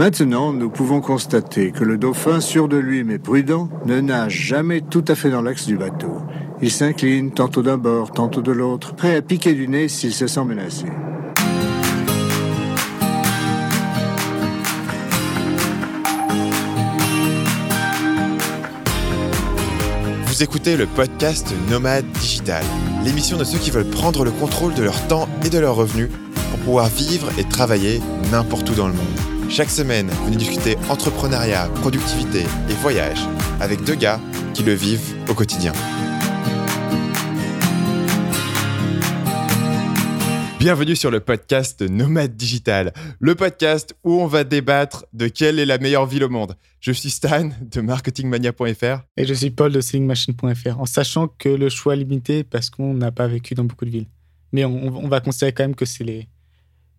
Maintenant, nous pouvons constater que le dauphin, sûr de lui mais prudent, ne nage jamais tout à fait dans l'axe du bateau. Il s'incline tantôt d'un bord, tantôt de l'autre, prêt à piquer du nez s'il se sent menacé. Vous écoutez le podcast Nomade Digital, l'émission de ceux qui veulent prendre le contrôle de leur temps et de leurs revenus pour pouvoir vivre et travailler n'importe où dans le monde. Chaque semaine, venez discuter entrepreneuriat, productivité et voyage avec deux gars qui le vivent au quotidien. Bienvenue sur le podcast Nomade Digital, le podcast où on va débattre de quelle est la meilleure ville au monde. Je suis Stan de marketingmania.fr. Et je suis Paul de sellingmachine.fr, en sachant que le choix est limité parce qu'on n'a pas vécu dans beaucoup de villes. Mais on, on va considérer quand même que c'est les.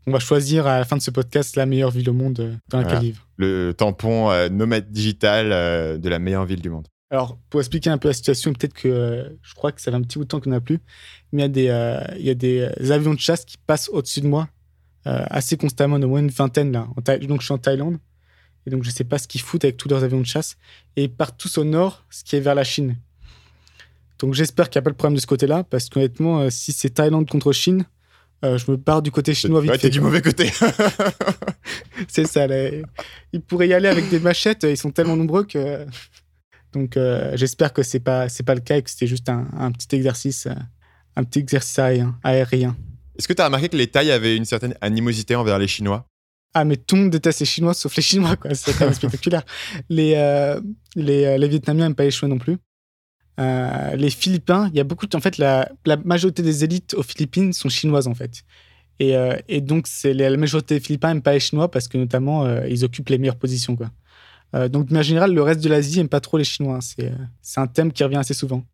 On va choisir à la fin de ce podcast la meilleure ville au monde euh, dans laquelle Voilà. vivre. Le tampon euh, Nomade Digital euh, de la meilleure ville du monde. Alors, pour expliquer un peu la situation, peut-être que euh, je crois que ça fait un petit bout de temps qu'on n'a plus, mais il y a des, il y a des avions de chasse qui passent au-dessus de moi assez constamment, au moins une vingtaine là. En Thaï- donc, je suis en Thaïlande et donc je ne sais pas ce qu'ils foutent avec tous leurs avions de chasse et ils partent tous au nord, ce qui est vers la Chine. Donc, j'espère qu'il n'y a pas de problème de ce côté-là parce qu'honnêtement, si c'est Thaïlande contre Chine, euh, je me pars du côté chinois vite Ouais, fait. t'es du mauvais côté. C'est ça. là. Ils pourraient y aller avec des machettes. Ils sont tellement nombreux que. Donc, euh, j'espère que c'est pas c'est pas le cas et que c'était juste un, un petit exercice, euh, un petit exercice aérien. aérien. Est-ce que tu as remarqué que les Thaïs avaient une certaine animosité envers les Chinois? Ah, mais tout le monde déteste les Chinois sauf les Chinois, quoi. C'est quand même spectaculaire. Les, euh, les, les Vietnamiens n'aiment pas les Chinois non plus. Euh, les Philippins, il y a beaucoup de. En fait, la, majorité des élites aux Philippines sont chinoises, en fait. Et, euh, donc, c'est la majorité des Philippins n'aiment pas les Chinois parce que, notamment, euh, ils occupent les meilleures positions, quoi. Donc, de manière générale, le reste de l'Asie n'aime pas trop les Chinois. hein. C'est un thème qui revient assez souvent.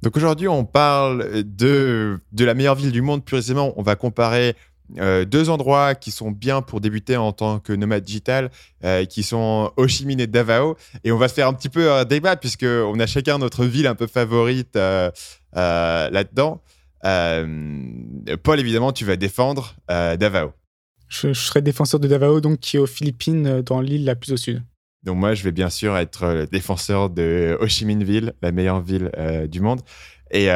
Donc aujourd'hui, on parle de, de la meilleure ville du monde. Plus précisément, on va comparer euh, deux endroits qui sont bien pour débuter en tant que nomade digital, euh, qui sont Ho Chi Minh et Davao. Et on va se faire un petit peu un débat, puisqu'on a chacun notre ville un peu favorite euh, là-dedans. Paul, évidemment, tu vas défendre Davao. Je, je serai défenseur de Davao, donc, qui est aux Philippines, dans l'île la plus au sud. Donc moi, je vais bien sûr être le défenseur de Ho Chi Minh Ville, la meilleure ville du monde, et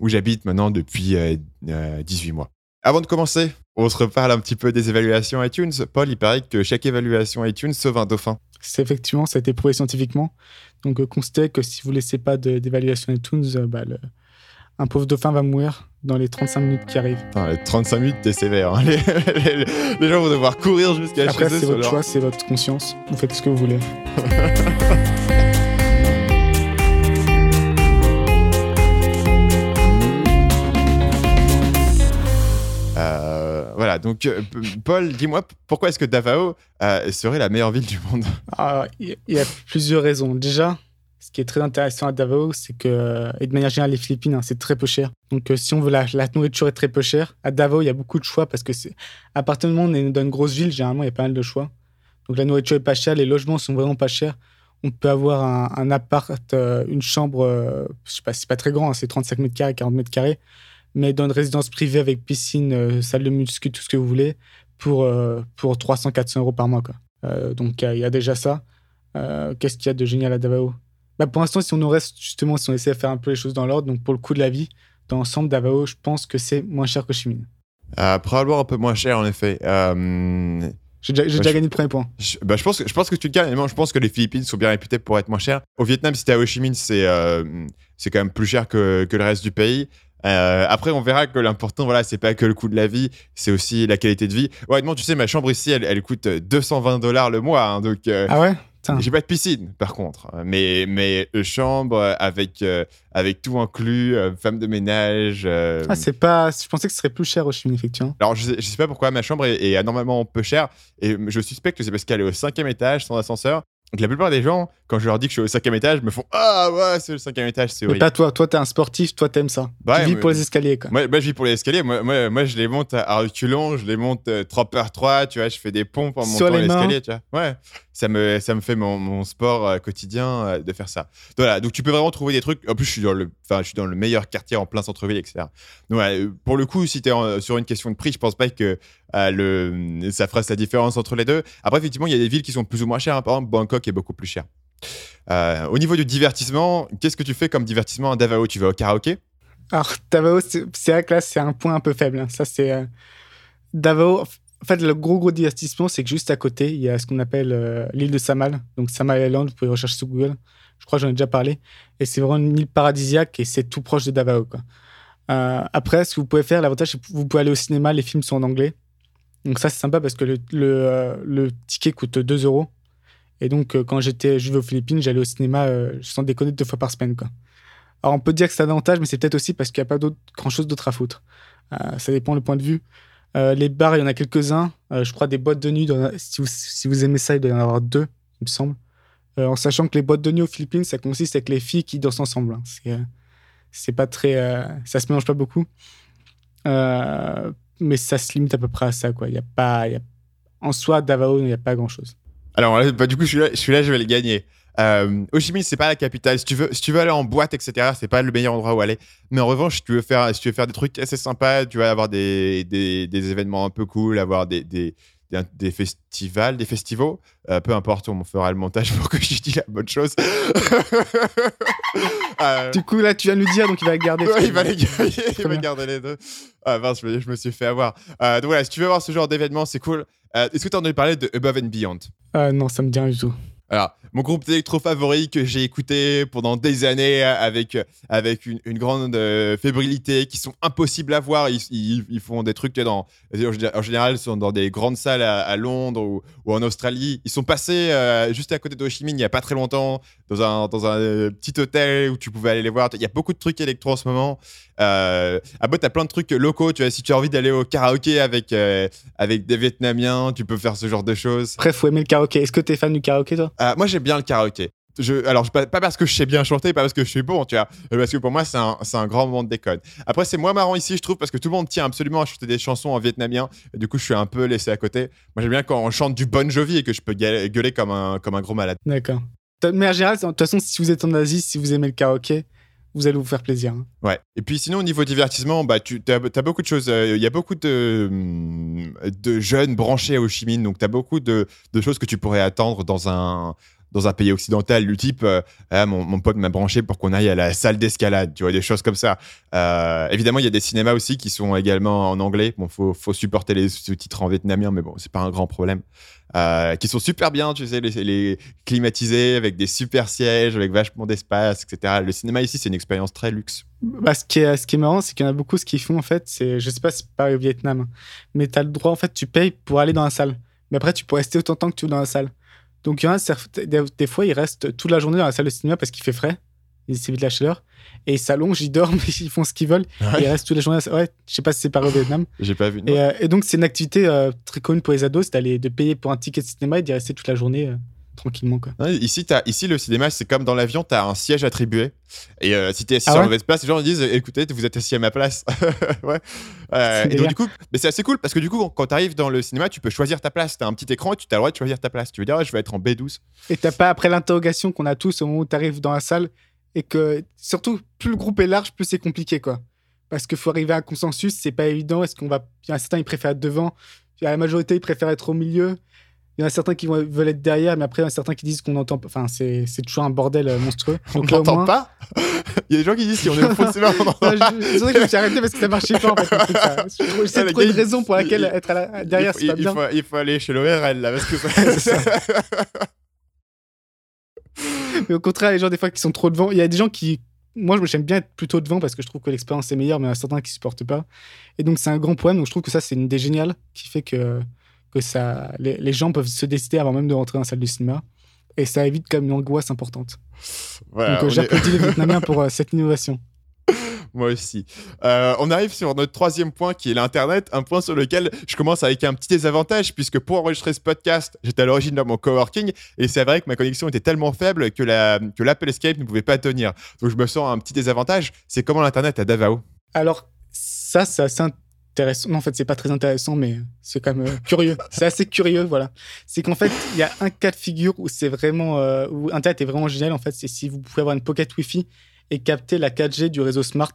où j'habite maintenant depuis euh, euh, 18 mois. Avant de commencer, on se reparle un petit peu des évaluations iTunes. Paul, il paraît que chaque évaluation iTunes sauve un dauphin. C'est effectivement, ça a été prouvé scientifiquement. Donc, euh, constatez que si vous laissez pas d'évaluation iTunes, euh, bah, le- un pauvre dauphin va mourir dans les 35 minutes qui arrivent. Putain, les 35 minutes, t'es sévère. hein. Les, les- les gens vont devoir courir jusqu'à Après, chez eux. c'est sur votre leur- choix, c'est votre conscience. Vous faites ce que vous voulez. donc euh, Paul, dis-moi, pourquoi est-ce que Davao euh, serait la meilleure ville du monde? Ah, Il y- a plusieurs raisons. Déjà, ce qui est très intéressant à Davao, c'est que, et de manière générale, les Philippines, hein, c'est très peu cher. Donc, euh, si on veut la, nourriture est très peu chère, à Davao, il y a beaucoup de choix parce que à partir du moment où on est dans une grosse ville, généralement, il y a pas mal de choix. Donc, la nourriture est pas chère, les logements sont vraiment pas chers. On peut avoir un, appart, une chambre, je sais pas, c'est pas très grand, hein, c'est 35 mètres carrés, 40 mètres carrés, mais dans une résidence privée avec piscine, euh, salle de muscu, tout ce que vous voulez, pour, euh, pour 300-400 euros par mois. Quoi. Euh, donc, il y a- il y, a déjà ça. Qu'est-ce qu'il y a de génial à Davao? Bah, Pour l'instant, si on nous reste justement, si on essaie de faire un peu les choses dans l'ordre, donc pour le coût de la vie, dans l'ensemble, Davao, je pense que c'est moins cher que Chimine. Probablement un peu moins cher, en effet. J'ai déjà, Bah, gagné le premier point. Je, bah, je, pense que, je pense que tu le gagnes. Je pense que les Philippines sont bien réputées pour être moins chères. Au Vietnam, si t'es à Ho Chi Minh, c'est euh, c'est quand même plus cher que, que le reste du pays. Euh, après, on verra que l'important, voilà, c'est pas que le coût de la vie, c'est aussi la qualité de vie. Honnêtement, tu sais, ma chambre ici, elle, elle coûte 220 dollars le mois. hein, donc, euh, Ah ouais? J'ai pas de piscine, par contre. Mais, mais euh, chambre avec, euh, avec tout inclus, euh, femme de ménage. euh, Ah, c'est pas... Je pensais que ce serait plus cher au Chimine, effectivement. alors, je sais, je sais pas pourquoi ma chambre est, est anormalement peu chère. Et je suspecte que c'est parce qu'elle est au cinquième étage, sans ascenseur. Donc, la plupart des gens, quand je leur dis que je suis au cinquième étage, me font Ah ouais, c'est le cinquième étage, c'est Mais horrible. pas toi. Toi, t'es un sportif, toi, t'aimes ça. Ouais, tu vis mais- pour les escaliers, quoi. Moi, je vis pour les escaliers. Moi, moi, moi, je les monte à reculons, je les monte euh, 3 par 3 tu vois, je fais des pompes en Sur montant l'escalier, tu vois. Ouais, ça me, ça me fait mon, mon sport euh, quotidien euh, de faire ça. Donc, voilà, donc tu peux vraiment trouver des trucs. En plus, je suis dans le, je suis dans le meilleur quartier en plein centre-ville, etc. Donc, euh, pour le coup, si tu es sur une question de prix, je pense pas que le, ça fera la différence entre les deux. Après, effectivement, il y a des villes qui sont plus ou moins chères. Par exemple, Bangkok est beaucoup plus cher. au niveau du divertissement, qu'est-ce que tu fais comme divertissement à Davao? Tu vas au karaoké? Alors, Davao, c'est vrai que là, c'est un point un peu faible. Hein. Ça, c'est. Davao, en fait, le gros gros divertissement, c'est que juste à côté, il y a ce qu'on appelle euh, l'île de Samal. Donc Samal Island, vous pouvez rechercher sur Google. Je crois que j'en ai déjà parlé. Et c'est vraiment une île paradisiaque et c'est tout proche de Davao. Euh, après, ce que vous pouvez faire, l'avantage, c'est que vous pouvez aller au cinéma, les films sont en anglais. Donc ça, c'est sympa parce que le, le, euh, ticket coûte 2 euros. Et donc, quand j'étais, je aux Philippines, j'allais au cinéma sans déconner deux fois par semaine. Quoi. Alors, on peut dire que c'est un avantage, mais c'est peut-être aussi parce qu'il n'y a pas grand-chose d'autre à foutre. ça dépend le point de vue. Euh, les bars, il y en a quelques-uns. Euh, je crois des boîtes de nuit, si, vous, si, vous, aimez ça, il doit y en avoir deux, il me semble. Euh, en sachant que les boîtes de nuit aux Philippines, ça consiste avec les filles qui dansent ensemble. Hein. C'est pas très. ça se mélange pas beaucoup. Mais ça se limite à peu près à ça. Quoi. Y a pas, y a... En soi, Davao, il n'y a pas grand-chose. Alors, bah, du coup, je suis, là, je vais le gagner. Euh, Ho c'est pas la capitale. Si tu veux, si tu veux aller en boîte, etc., c'est pas le meilleur endroit où aller. Mais en revanche, si tu veux faire, si tu veux faire des trucs assez sympas, tu vas avoir des, des, des événements un peu cool, avoir des, des, festivals, des festivals. Euh, peu importe, on fera le montage pour que je dise la bonne chose. Euh, du coup, là, tu viens nous dire, donc il va garder. il va, les garder, il va garder les deux. Ah, mince, je me, suis fait avoir. Euh, donc voilà, si tu veux voir ce genre d'événement, c'est cool. Est-ce que tu as entendu parler de Above and Beyond? Non, ça me dit rien du tout. Alors, mon groupe d'électro favori que j'ai écouté pendant des années avec, avec une, grande euh, fébrilité, qui sont impossibles à voir. Ils, ils, font des trucs dans, en général, sont dans des grandes salles à, Londres ou, ou, en Australie. Ils sont passés euh, juste à côté de Ho Chi Minh il n'y a pas très longtemps, dans un, dans un euh, petit hôtel où tu pouvais aller les voir. Il y a beaucoup de trucs électro en ce moment. Euh, à tu as plein de trucs locaux. Tu vois, si tu as envie d'aller au karaoké avec, avec des Vietnamiens, tu peux faire ce genre de choses. Bref, faut aimer le karaoké. Est-ce que tu es fan du karaoké, toi? Euh, moi, bien le karaoké. Je, alors, pas, parce que je sais bien chanter, pas parce que je suis bon, tu vois, parce que pour moi, c'est un, un, grand moment de déconne. Après, c'est moins marrant ici, je trouve, parce que tout le monde tient absolument à chanter des chansons en vietnamien. Et du coup, je suis un peu laissé à côté. Moi, j'aime bien quand on chante du Bon Jovi et que je peux gueuler comme un, comme un gros malade. D'accord. Mais en général, de toute façon, si vous êtes en Asie, si vous aimez le karaoké, vous allez vous faire plaisir. Hein. Ouais. Et puis sinon, au niveau divertissement, bah, tu as, beaucoup de choses. Euh, il y a beaucoup de, de jeunes branchés à Ho Chi Minh, donc tu as beaucoup de, de, choses que tu pourrais attendre dans un, dans un pays occidental, du type euh, ah, mon, pote m'a branché pour qu'on aille à la salle d'escalade, tu vois, des choses comme ça. Euh, évidemment, il y a des cinémas aussi qui sont également en anglais. Bon, faut, faut supporter les sous-titres en vietnamien, mais bon, c'est pas un grand problème. Euh, qui sont super bien, tu sais, les, les, climatisés avec des super sièges, avec vachement d'espace, etc. Le cinéma ici, c'est une expérience très luxe. Bah, ce, qui est, ce qui est marrant, c'est qu'il y en a beaucoup, ce qu'ils font en fait, c'est, je sais pas si c'est pareil au Vietnam, hein, mais tu as le droit, en fait, tu payes pour aller dans la salle. Mais après, tu peux rester autant de temps que tu veux dans la salle. Donc, il y en a, des, fois, ils restent toute la journée dans la salle de cinéma parce qu'il fait frais. Ils de la chaleur. Et ils s'allongent, ils dorment, ils font ce qu'ils veulent. ils restent toute la journée. Ouais, je sais pas si c'est pareil au Vietnam. J'ai pas vu. Et, euh, et, donc, c'est une activité euh, très commune pour les ados, c'est d'aller de payer pour un ticket de cinéma et d'y rester toute la journée. Tranquillement. Quoi. ici, as, ici, le cinéma, c'est comme dans l'avion, tu as un siège attribué. Et euh, si tu es assis ah sur la mauvaise place, les gens disent écoutez, vous êtes assis à ma place. ouais. Euh, et donc, du coup, mais c'est assez cool parce que du coup, quand tu arrives dans le cinéma, tu peux choisir ta place. Tu as un petit écran et tu as le droit de choisir ta place. Tu veux dire, je vais être en B12. Et t'as pas, après l'interrogation qu'on a tous au moment où tu arrives dans la salle, et que surtout, plus le groupe est large, plus c'est compliqué. quoi. Parce qu'il faut arriver à un consensus, c'est pas évident. Est-ce qu'on va. Il y a certains, ils préfèrent être devant. Il y a la majorité, ils préfèrent être au milieu. Il y en a certains qui veulent être derrière, mais après, il y en a certains qui disent qu'on entend pas. Enfin, c'est, toujours un bordel euh, monstrueux. on n'entend pas Il y a des gens qui disent qu'on est au fond de cinéma, on C'est vrai que je me suis arrêté parce que ça marchait pas, en fait. C'est trop une raison pour laquelle être derrière, c'est pas bien. il faut aller chez l'ORL, là, parce que mais au contraire, les gens, des fois, qui sont trop devant, il y a des gens qui. Moi, je j'aime bien être plutôt devant parce que je trouve que l'expérience est meilleure, mais il y en a certains qui supportent pas. Et donc, c'est un grand problème. Donc, je trouve que ça, c'est une idée géniale qui fait que que ça, les, gens peuvent se décider avant même de rentrer dans la salle de cinéma. Et ça évite comme une angoisse importante. Donc euh, j'applaudis les Vietnamiens pour euh, cette innovation. Moi aussi. Euh, on arrive sur notre troisième point qui est l'Internet, un point sur lequel je commence avec un petit désavantage puisque pour enregistrer ce podcast, j'étais à l'origine dans mon coworking et c'est vrai que ma connexion était tellement faible que l'Apple que Escape ne pouvait pas tenir. Donc je me sens un petit désavantage. C'est comment l'Internet à Davao? Alors ça, c'est assez non, en fait, c'est pas très intéressant, mais c'est quand même euh, curieux. c'est assez curieux, voilà. C'est qu'en fait, il y a un cas de figure où c'est vraiment, euh, où Internet est vraiment génial. En fait, c'est si vous pouvez avoir une pocket Wi-Fi et capter la 4G du réseau Smart.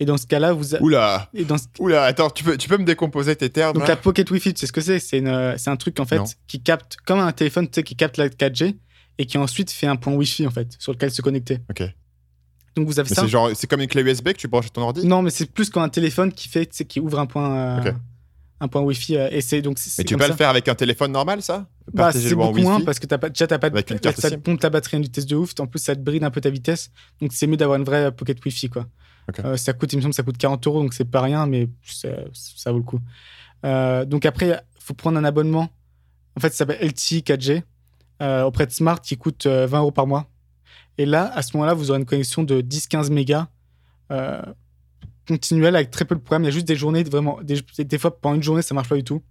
Et dans ce cas-là, vous. a- Oula Et dans ce- Oula, attends, tu peux, tu peux me décomposer tes termes Donc la Pocket Wi-Fi, tu sais ce que c'est? C'est c'est un truc en fait Non. qui capte, comme un téléphone, tu sais, qui capte la 4G et qui ensuite fait un point Wi-Fi en fait, sur lequel se connecter. Ok. Donc vous avez Mais ça. c'est genre, c'est comme une clé USB que tu branches à ton ordi? Non, mais c'est plus comme un téléphone qui fait, qui ouvre un point, euh, un point Wi-Fi. euh, et c'est donc. Mais tu peux ça. le faire avec un téléphone normal, ça? Bah, c'est beaucoup moins parce que t'as pas, déjà, t'as pas de, Avec une carte ça te pompe ta batterie à une vitesse de ouf. En plus, ça te bride un peu ta vitesse. Donc, c'est mieux d'avoir une vraie Pocket Wi-Fi, quoi. Euh, ça coûte, il me semble, ça coûte 40 euros, donc c'est pas rien, mais ça, ça vaut le coup. Donc après, il faut prendre un abonnement. En fait, ça s'appelle LTE 4G euh, auprès de Smart qui coûte euh, 20 euros par mois. Et là, à ce moment-là, vous aurez une connexion de 10-15 mégas euh, continuelle avec très peu de problèmes. Il y a juste des journées, vraiment, des, fois, pendant une journée, ça marche pas du tout.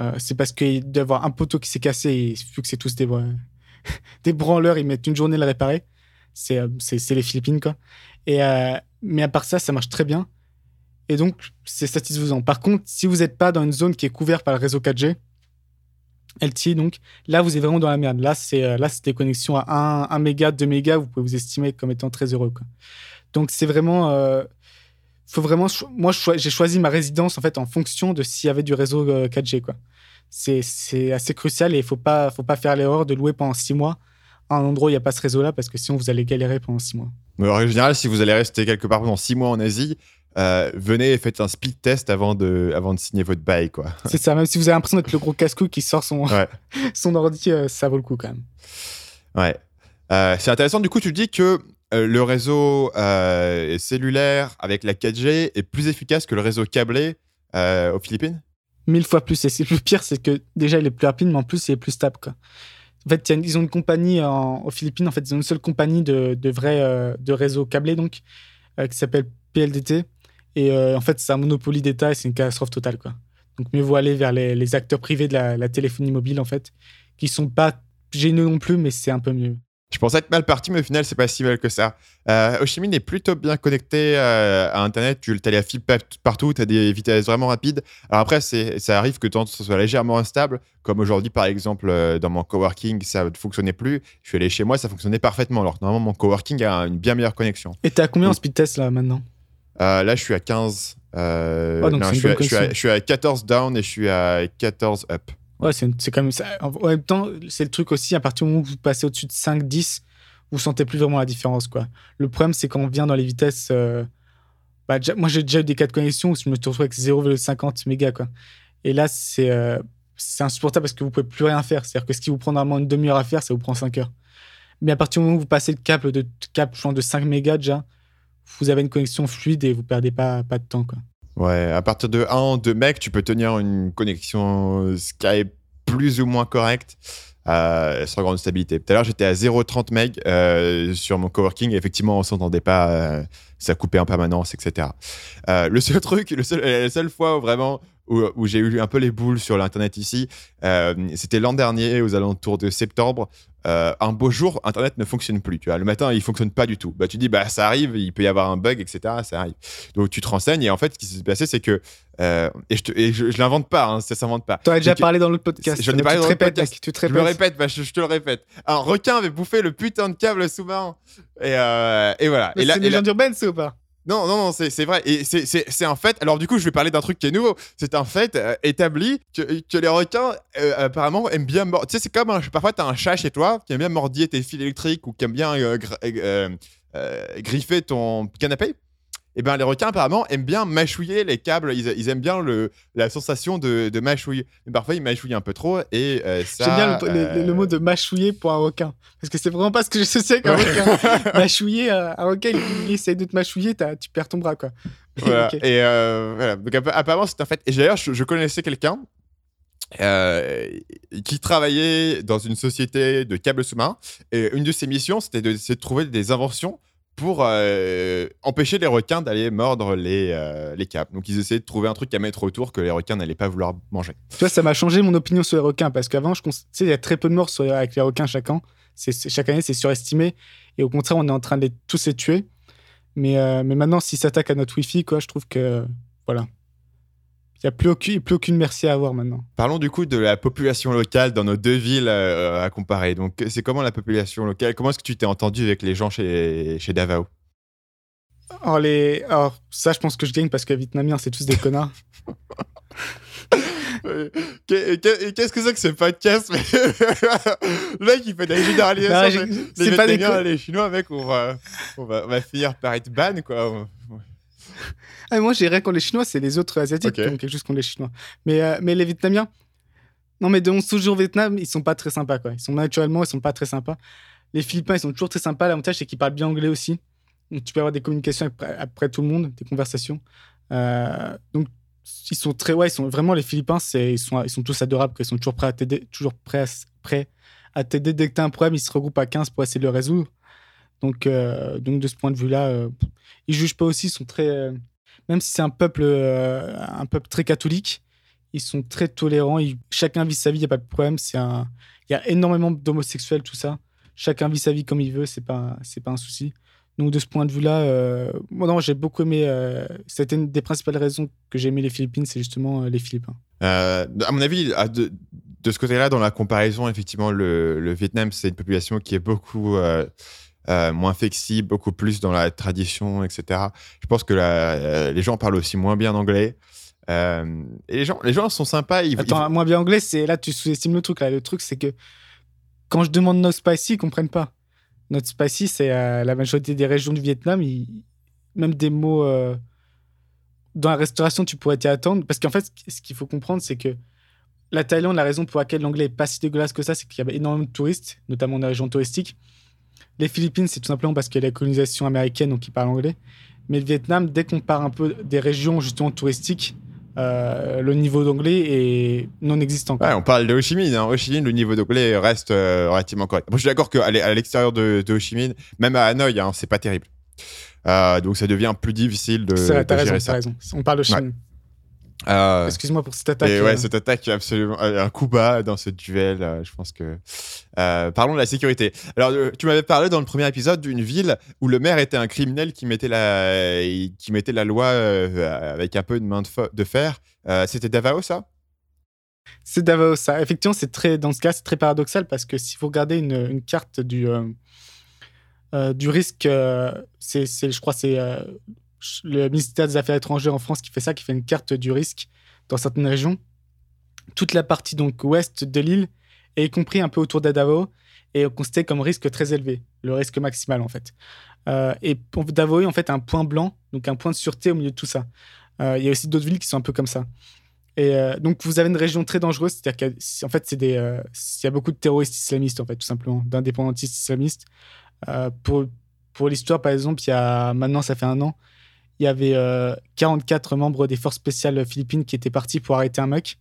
Euh, c'est parce qu'il doit y avoir un poteau qui s'est cassé et vu que c'est tous des, des branleurs, ils mettent une journée à le réparer. C'est euh, c'est- les Philippines, quoi. Mais à part ça, ça marche très bien. Et donc, c'est satisfaisant. Par contre, si vous n'êtes pas dans une zone qui est couverte par le réseau 4G, LTE, donc, là, vous êtes vraiment dans la merde. Là, c'est euh, là, c'est des connexions à 1, 1 méga, 2 mégas, vous pouvez vous estimer comme étant très heureux. Quoi. Donc, c'est vraiment. euh, faut vraiment moi, j'ai choisi ma résidence en fait en fonction de s'il y avait du réseau euh, 4G. Quoi. C'est, assez crucial et il faut pas, faut pas faire l'erreur de louer pendant 6 mois à un endroit où il n'y a pas ce réseau-là parce que sinon vous allez galérer pendant 6 mois. Mais en règle générale, si vous allez rester quelque part pendant 6 mois en Asie, euh, venez et faites un speed test avant de, avant de signer votre bail, quoi. C'est ça, même si vous avez l'impression d'être le gros casse-cou qui sort son, Ouais. son ordi, euh, ça vaut le coup quand même. Ouais. Euh, c'est intéressant, du coup, tu dis que le réseau cellulaire avec la 4G est plus efficace que le réseau câblé aux Philippines? Mille fois plus. Et c'est le pire, c'est que déjà, il est plus rapide, mais en plus, il est plus stable. Quoi. En fait, une- ils ont une compagnie en- aux Philippines. En fait, ils ont une seule compagnie de, de vrai euh, de réseau câblé, donc, qui s'appelle PLDT. Et euh, en fait, c'est un monopoly d'État et c'est une catastrophe totale. Quoi. Donc, mieux vaut aller vers les, les acteurs privés de la, la téléphonie mobile, en fait, qui sont pas géniaux non plus, mais c'est un peu mieux. Je pensais être mal parti, mais au final, c'est pas si mal que ça. Euh, Minh est plutôt bien connecté euh, à Internet. Tu as la fibre pa- partout, tu as des vitesses vraiment rapides. Alors après, ça arrive que ce soit légèrement instable, comme aujourd'hui, par exemple, euh, dans mon coworking, ça ne fonctionnait plus. Je suis allé chez moi, ça fonctionnait parfaitement. Alors que normalement, mon coworking a une bien meilleure connexion. Et t'es à combien en speed test là maintenant? Euh, là, je suis à 15. euh, Ah, donc non, c'est je, suis à, je suis à- connexion. je suis à 14 down et je suis à 14 up. Ouais, c'est quand même ça. En même temps, c'est le truc aussi, à partir du moment où vous passez au-dessus de 5, 10, vous sentez plus vraiment la différence. Quoi. Le problème, c'est quand on vient dans les vitesses. euh, bah, déjà- moi, j'ai déjà eu des cas de connexion où je me suis retrouvé avec 0,50 mégas. Quoi. Et là, c'est euh, insupportable parce que vous pouvez plus rien faire. C'est-à-dire que ce qui vous prend normalement une demi-heure à faire, ça vous prend 5 heures. Mais à partir du moment où vous passez le cap de, cap, de 5 mégas déjà, vous avez une connexion fluide et vous perdez pas, pas de temps. Quoi. Ouais, à partir de 1 2 mecs, tu peux tenir une connexion Skype plus ou moins correcte euh, grande stabilité. Tout à l'heure, j'étais à 0,30 meg euh, sur mon coworking et effectivement, on s'entendait pas, euh, ça coupait en permanence, etc. Euh, le seul truc, la seule fois où vraiment où, où j'ai eu un peu les boules sur l'internet ici, euh, c'était l'an dernier, aux alentours de septembre. Euh, un beau jour, Internet ne fonctionne plus. Tu vois, le matin, il fonctionne pas du tout. Bah, tu dis, bah, ça arrive, il peut y avoir un bug, etc. Ça arrive. Donc, tu te renseignes et en fait, ce qui s'est passé, c'est que euh, et je, je, je l'invente pas, hein, ça s'invente pas. Tu as déjà parlé dans l'autre podcast. J'en ai mais parlé tu dans répètes, podcast. mec, tu te Je me répètes. répète, bah, je, je te le répète. Un requin avait bouffé le putain de câble sous-marin. Et, euh, et voilà. Mais et c'est une légende urbaine, c'est ou pas? Non, non, non, c'est vrai. Et c'est- un fait. Alors, du coup, je vais parler d'un truc qui est nouveau. C'est un fait euh, établi que, les requins, euh, apparemment, aiment bien mordre. Tu sais, c'est comme un, parfois, tu as un chat chez toi qui aime bien mordiller tes fils électriques ou qui aime bien euh, griffer ton canapé. Et bien, les requins, apparemment, aiment bien mâchouiller les câbles. Ils, ils aiment bien le, la sensation de, de mâchouiller. Mais parfois, ils mâchouillent un peu trop. Et euh, ça. J'aime bien le, euh, mot de mâchouiller pour un requin. Parce que c'est vraiment pas ce que j'associe avec un requin. mâchouiller, euh, un requin, il, il essaye de te mâchouiller, tu perds ton bras, quoi. Voilà. Et euh, voilà. Donc, apparemment, c'est un fait. Et d'ailleurs, je, je connaissais quelqu'un euh, qui travaillait dans une société de câbles sous-marins. Et une de ses missions, c'était de, de trouver des inventions pour euh, empêcher les requins d'aller mordre les, euh, les câbles. Donc, ils essayaient de trouver un truc à mettre autour que les requins n'allaient pas vouloir manger. Tu vois, ça m'a changé mon opinion sur les requins. Parce qu'avant, je sais, il y a très peu de morts avec les requins chaque an. Chaque année, c'est surestimé. Et au contraire, on est en train de les, tous les tuer. Mais, euh, mais maintenant, s'ils s'attaquent à notre Wi-Fi, quoi, je trouve que. Voilà. Il n'y a plus aucune, plus aucune merci à avoir maintenant. Parlons du coup de la population locale dans nos deux villes euh, à comparer. Donc, c'est comment la population locale Comment est-ce que tu t'es entendu avec les gens chez, chez Davao? Alors, les... Alors, ça, je pense que je gagne parce que les Vietnamiens, c'est tous des connards. Euh, qu'est- qu'est- Qu'est-ce que c'est que ce podcast Le mec, il fait des généralisations. Les c'est pas des les Chinois, mec, on va, on va, on va finir par être ban, quoi. Ah, moi, j'ai rien contre les Chinois, c'est les autres Asiatiques Ok. qui ont quelque chose contre les Chinois. Mais, euh, mais les Vietnamiens, non, mais de 11 jours au Vietnam, ils sont pas très sympas, quoi. Ils sont naturellement, ils sont pas très sympas. Les Philippins, ils sont toujours très sympas. L'avantage, c'est qu'ils parlent bien anglais aussi. Donc, tu peux avoir des communications après, après tout le monde, des conversations. Euh, donc, ils sont très, ouais, ils sont vraiment les Philippins, ils sont, ils sont tous adorables, quoi. Ils sont toujours prêts à t'aider, toujours prêts à, prêts à t'aider dès que as un problème. Ils se regroupent à 15 pour essayer de le résoudre. Donc, euh, donc de ce point de vue-là, euh, ils jugent pas aussi, ils sont très, euh, même si c'est un peuple, un peuple très catholique, ils sont très tolérants. chacun vit sa vie, il n'y a pas de problème. C'est un, il y a énormément d'homosexuels, tout ça. Chacun vit sa vie comme il veut, c'est pas, c'est pas un souci. Donc de ce point de vue-là, moi non, j'ai beaucoup aimé. euh, C'était une des principales raisons que j'ai aimé les Philippines, c'est justement les Philippins. À mon avis, de, de ce côté-là, dans la comparaison, effectivement, le Vietnam, c'est une population qui est beaucoup euh, moins flexible, beaucoup plus dans la tradition, etc. Je pense que la- euh, les gens parlent aussi moins bien anglais. Euh, et les gens, les gens sont sympas. Ils, Attends, ils- moi bien anglais, c'est là tu sous-estimes le truc là. Le truc c'est que quand je demande no spicy, ils comprennent pas. Not spicy, c'est euh, la majorité des régions du Vietnam, ils- même des mots euh, dans la restauration, tu pourrais t'y attendre parce qu'en fait, ce qu'il faut comprendre, c'est que la Thaïlande, la raison pour laquelle l'anglais est pas si dégueulasse que ça, c'est qu'il y avait énormément de touristes, notamment dans les régions touristiques. Les Philippines, c'est tout simplement parce qu'il y a la colonisation américaine, donc ils parlent anglais. Mais le Vietnam, dès qu'on part un peu des régions justement touristiques, euh, le niveau d'anglais est non existant. Ouais, on parle de Ho Chi Minh. Hein. Ho Chi Minh, le niveau d'anglais reste euh, relativement correct. Moi, je suis d'accord qu'à l'extérieur de, de Ho Chi Minh, même à Hanoï, hein, c'est pas terrible. Euh, donc, ça devient plus difficile de, de raison, gérer t'as ça. raison. On parle de Chine. Euh, Excuse-moi pour cette attaque. Et ouais, euh, cette attaque absolument euh, un coup bas dans ce duel. euh, je pense que. Parlons de la sécurité. Alors, tu m'avais parlé dans le premier épisode d'une ville où le maire était un criminel qui mettait la, qui mettait la loi avec un peu de main de, fe- de fer. C'était Davao, ça? C'est Davao, ça. Effectivement, c'est très, dans ce cas, c'est très paradoxal parce que si vous regardez une, une carte du, du risque, c'est, je crois, c'est le ministère des Affaires étrangères en France qui fait ça, qui fait une carte du risque dans certaines régions. Toute la partie donc ouest de l'île, y compris un peu autour de Davao, est considérée comme risque très élevé, le risque maximal en fait. Euh, et Davao, en fait, un point blanc, donc un point de sûreté au milieu de tout ça. Euh, Il y a aussi d'autres villes qui sont un peu comme ça. Et euh, donc, vous avez une région très dangereuse, c'est-à-dire qu'en fait, c'est des, euh, y a beaucoup de terroristes islamistes, en fait, tout simplement, d'indépendantistes islamistes. Pour pour l'histoire, par exemple, il y a maintenant, ça fait un an, il y avait euh, 44 membres des forces spéciales philippines qui étaient partis pour arrêter un mec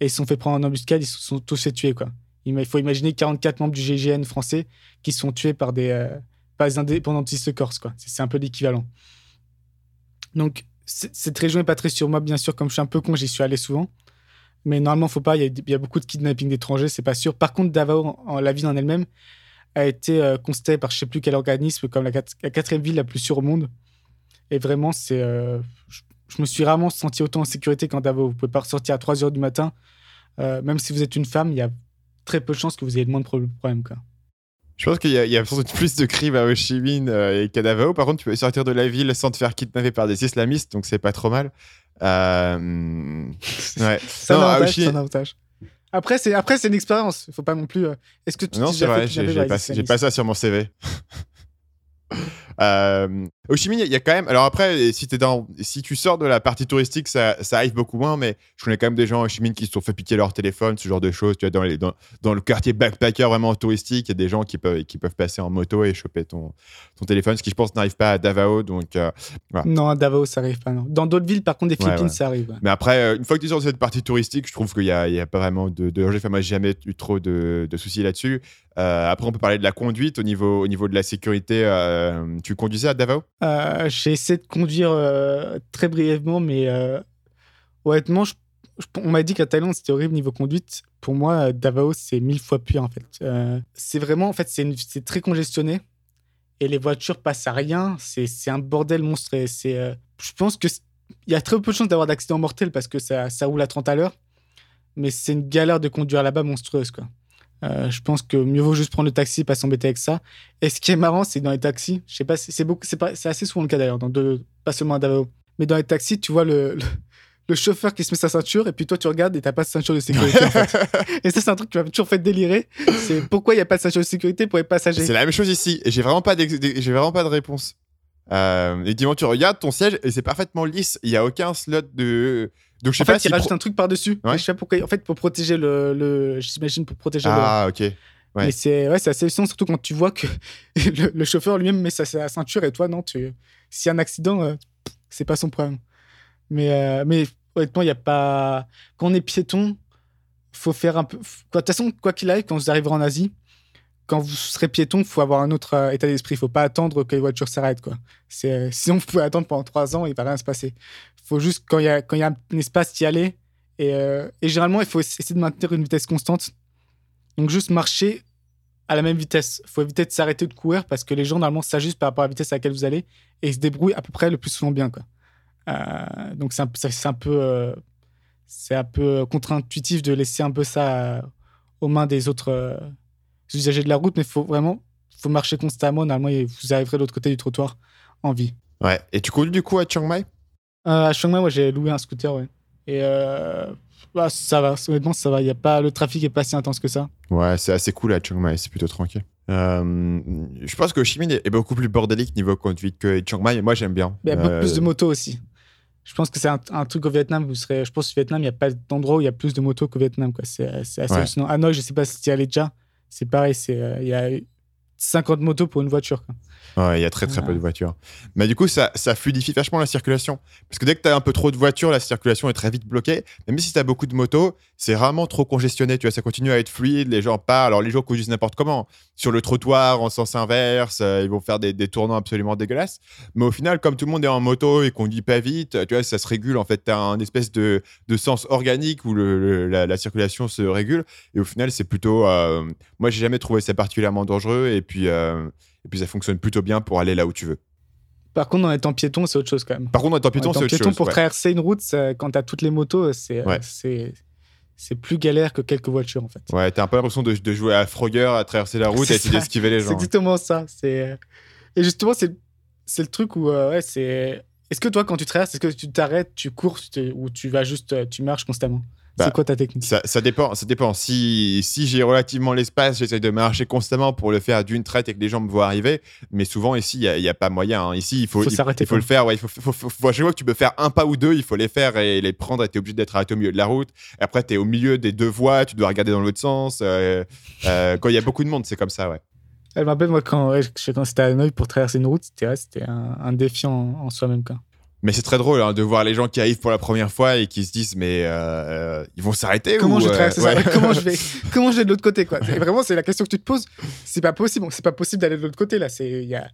et ils se sont fait prendre en embuscade, ils se sont tous fait tuer, quoi. Il faut imaginer 44 membres du GIGN français qui sont tués par des, euh, indépendantistes corses, quoi. C'est un peu l'équivalent. Donc, cette région n'est pas très sûre. Moi, bien sûr, comme je suis un peu con, j'y suis allé souvent. Mais normalement, faut pas. Il y, a- beaucoup de kidnapping d'étrangers, c'est pas sûr. Par contre, Davao, en, la ville en elle-même, a été euh, considérée par je sais plus quel organisme comme la quatrième ville la plus sûre au monde. Et vraiment, c'est. euh, je, je me suis rarement senti autant en sécurité qu'en Davao. Vous pouvez pas ressortir à 3 heures du matin. Euh, même si vous êtes une femme, il y a très peu de chances que vous ayez le moins de pro- problèmes. Quoi. Je pense qu'il y, a- il y a sans doute plus de crimes à Ho Chi Minh euh, et qu'à Davao. Par contre, tu peux sortir de la ville sans te faire kidnapper par des islamistes, donc c'est pas trop mal. Euh, ouais. C'est un avantage, un. Après, c'est après c'est une expérience. Il faut pas non plus. euh, Est-ce que tu Non, c'est vrai, j'ai pas, pas ça sur mon CV. Euh, Ho Chi Minh, il y a quand même. Alors après, si, t'es dans, si tu sors de la partie touristique, ça, ça arrive beaucoup moins, mais je connais quand même des gens à Ho Chi Minh qui se sont fait piquer leur téléphone, ce genre de choses. Tu vois, dans, les, dans, dans le quartier backpacker vraiment touristique, il y a des gens qui peuvent, qui peuvent passer en moto et choper ton, ton téléphone, ce qui, je pense, n'arrive pas à Davao. Donc, euh, Non, à Davao, ça arrive pas. Non. Dans d'autres villes, par contre, des Philippines, ouais. ça arrive. ouais. Mais après, euh, une fois que tu es sur cette partie touristique, je trouve qu'il n'y a, pas vraiment de, de danger. Enfin, moi, j'ai jamais eu trop de, de soucis là-dessus. Euh, après, on peut parler de la conduite au niveau, au niveau de la sécurité. euh, tu conduisais à Davao? Euh, J'ai essayé de conduire euh, très brièvement, mais euh, honnêtement, on m'a dit qu'à Thaïlande, c'était horrible niveau conduite. Pour moi, Davao, c'est mille fois pire, en fait. C'est vraiment, en fait, c'est très congestionné. Et les voitures passent à rien. C'est un bordel monstre. et je pense que c- il y a très peu de chances d'avoir d'accident mortel parce que ça, ça roule à 30 à l'heure. Mais c'est une galère de conduire là-bas monstrueuse, quoi. Euh, je pense que mieux vaut juste prendre le taxi, pas s'embêter avec ça. Et ce qui est marrant, c'est que dans les taxis, je sais pas, c'est beaucoup, c'est pas, c'est assez souvent le cas d'ailleurs, dans deux, pas seulement à Davao, mais dans les taxis, tu vois le, le, le chauffeur qui se met sa ceinture et puis toi tu regardes et t'as pas de ceinture de sécurité. en fait. Et ça, c'est un truc qui m'a toujours fait délirer. C'est pourquoi il y a pas de ceinture de sécurité pour les passagers. C'est la même chose ici. Et j'ai vraiment pas j'ai vraiment pas de réponse. Euh, et dis-moi, tu regardes ton siège et c'est parfaitement lisse. Il y a aucun slot de. Donc je sais En pas fait, si. il rajoute pro- un truc par-dessus. Ouais. Je sais pas pourquoi. En fait, pour protéger le, le j'imagine pour protéger le, Ah, ok. ouais. Mais c'est ouais, c'est assez hallucinant, surtout quand tu vois que le, le chauffeur lui-même met sa, sa ceinture et toi, non, tu... s'il y a un accident, euh, c'est pas son problème. Mais, euh, mais honnêtement, il y a pas. Quand on est piéton, faut faire un peu. quoi, De toute façon, quoi qu'il arrive, quand vous arriverez en Asie, quand vous serez piéton, faut avoir un autre euh, état d'esprit. faut pas attendre que les voitures s'arrêtent. Quoi. Euh, sinon, vous pouvez attendre pendant trois ans, il va rien se passer. faut juste, quand il y a, il y a un espace, y aller. Et, euh, généralement, il faut essayer de maintenir une vitesse constante. Donc, juste marcher à la même vitesse. faut éviter de s'arrêter de courir parce que les gens, normalement, s'ajustent par rapport à la vitesse à laquelle vous allez et se débrouillent à peu près le plus souvent bien. Quoi. Donc, c'est un, peu. c'est un peu contre-intuitif de laisser un peu ça aux mains des autres usagers de la route, mais il faut vraiment faut marcher constamment. Normalement, vous arriverez de l'autre côté du trottoir en vie. Ouais. Et tu conduis du coup à Chiang Mai? Euh, à Chiang Mai, moi, j'ai loué un scooter, ouais. Et euh, bah, ça va, honnêtement, ça va. Il y a pas, le trafic est pas si intense que ça. Ouais, c'est assez cool à Chiang Mai, c'est plutôt tranquille. Euh, je pense que Ho Chi Minh est beaucoup plus bordélique niveau conduite que Chiang Mai, mais moi j'aime bien. Il y a beaucoup plus de motos aussi. Je pense que c'est un, un truc au Vietnam. Vous serez, je pense qu'au Vietnam, il n'y a pas d'endroit où il y a plus de motos qu'au Vietnam. C'est assez Ouais. hallucinant. Hanoï, je sais pas si tu y allais déjà. C'est pareil, euh, il y a 50 motos pour une voiture. quoi. Ouais, il y a très très peu de voitures. Mais du coup, ça, ça fluidifie vachement la circulation. Parce que dès que tu as un peu trop de voitures, la circulation est très vite bloquée. Même si tu as beaucoup de motos, c'est rarement trop congestionné. Tu vois, ça continue à être fluide, les gens parlent. Alors, les gens conduisent n'importe comment. Sur le trottoir, en sens inverse, euh, ils vont faire des, des tournants absolument dégueulasses. Mais au final, comme tout le monde est en moto et conduit pas vite, tu vois, ça se régule. En fait, tu as un espèce de, de sens organique où le, le- la, la circulation se régule. Et au final, c'est plutôt. euh, moi, j'ai jamais trouvé ça particulièrement dangereux. Et puis. euh, et puis ça fonctionne plutôt bien pour aller là où tu veux. Par contre, en étant piéton, c'est autre chose quand même. Par contre, en étant piéton, c'est autre piéton, chose. pour ouais. traverser une route, ça- quand tu as toutes les motos, c'est, Ouais. c'est, c'est plus galère que quelques voitures en fait. Ouais, t'as un peu l'impression de, de jouer à Frogger, à traverser la route C'est et essayer d'esquiver les C'est gens. exactement ça. C'est... euh, Et justement, c'est, c'est le truc où, euh, ouais, c'est. Est-ce que toi, quand tu traverses, est-ce que tu t'arrêtes, tu cours tu te- ou tu vas juste, euh, tu marches constamment? Bah, C'est quoi ta technique Ça, ça dépend. Ça dépend. Si, si j'ai relativement l'espace, j'essaye de marcher constamment pour le faire d'une traite et que les gens me voient arriver. Mais souvent, ici, il n'y a, pas moyen. hein. Ici, il faut, Faut il, faut le faire. Ouais, il faut, faut, faut- faut- à chaque fois que tu peux faire un pas ou deux, il faut les faire et les prendre. Et tu es obligé d'être arrêté au milieu de la route. Après, tu es au milieu des deux voies. Tu dois regarder dans l'autre sens. Euh, euh, quand il y a beaucoup de monde, c'est comme ça, ouais. Elle m'appelle, moi, quand, ouais, quand c'était à Hanoï pour traverser une route, c'était, ouais, un, un défi en, en soi-même. Quoi. Mais c'est très drôle hein, de voir les gens qui arrivent pour la première fois et qui se disent mais euh, ils vont s'arrêter Comment ou, je euh, ouais. Comment je vais Comment je vais de l'autre côté quoi? Vraiment, c'est la question que tu te poses. C'est pas possible. C'est pas possible d'aller de l'autre côté là. C'est il y a.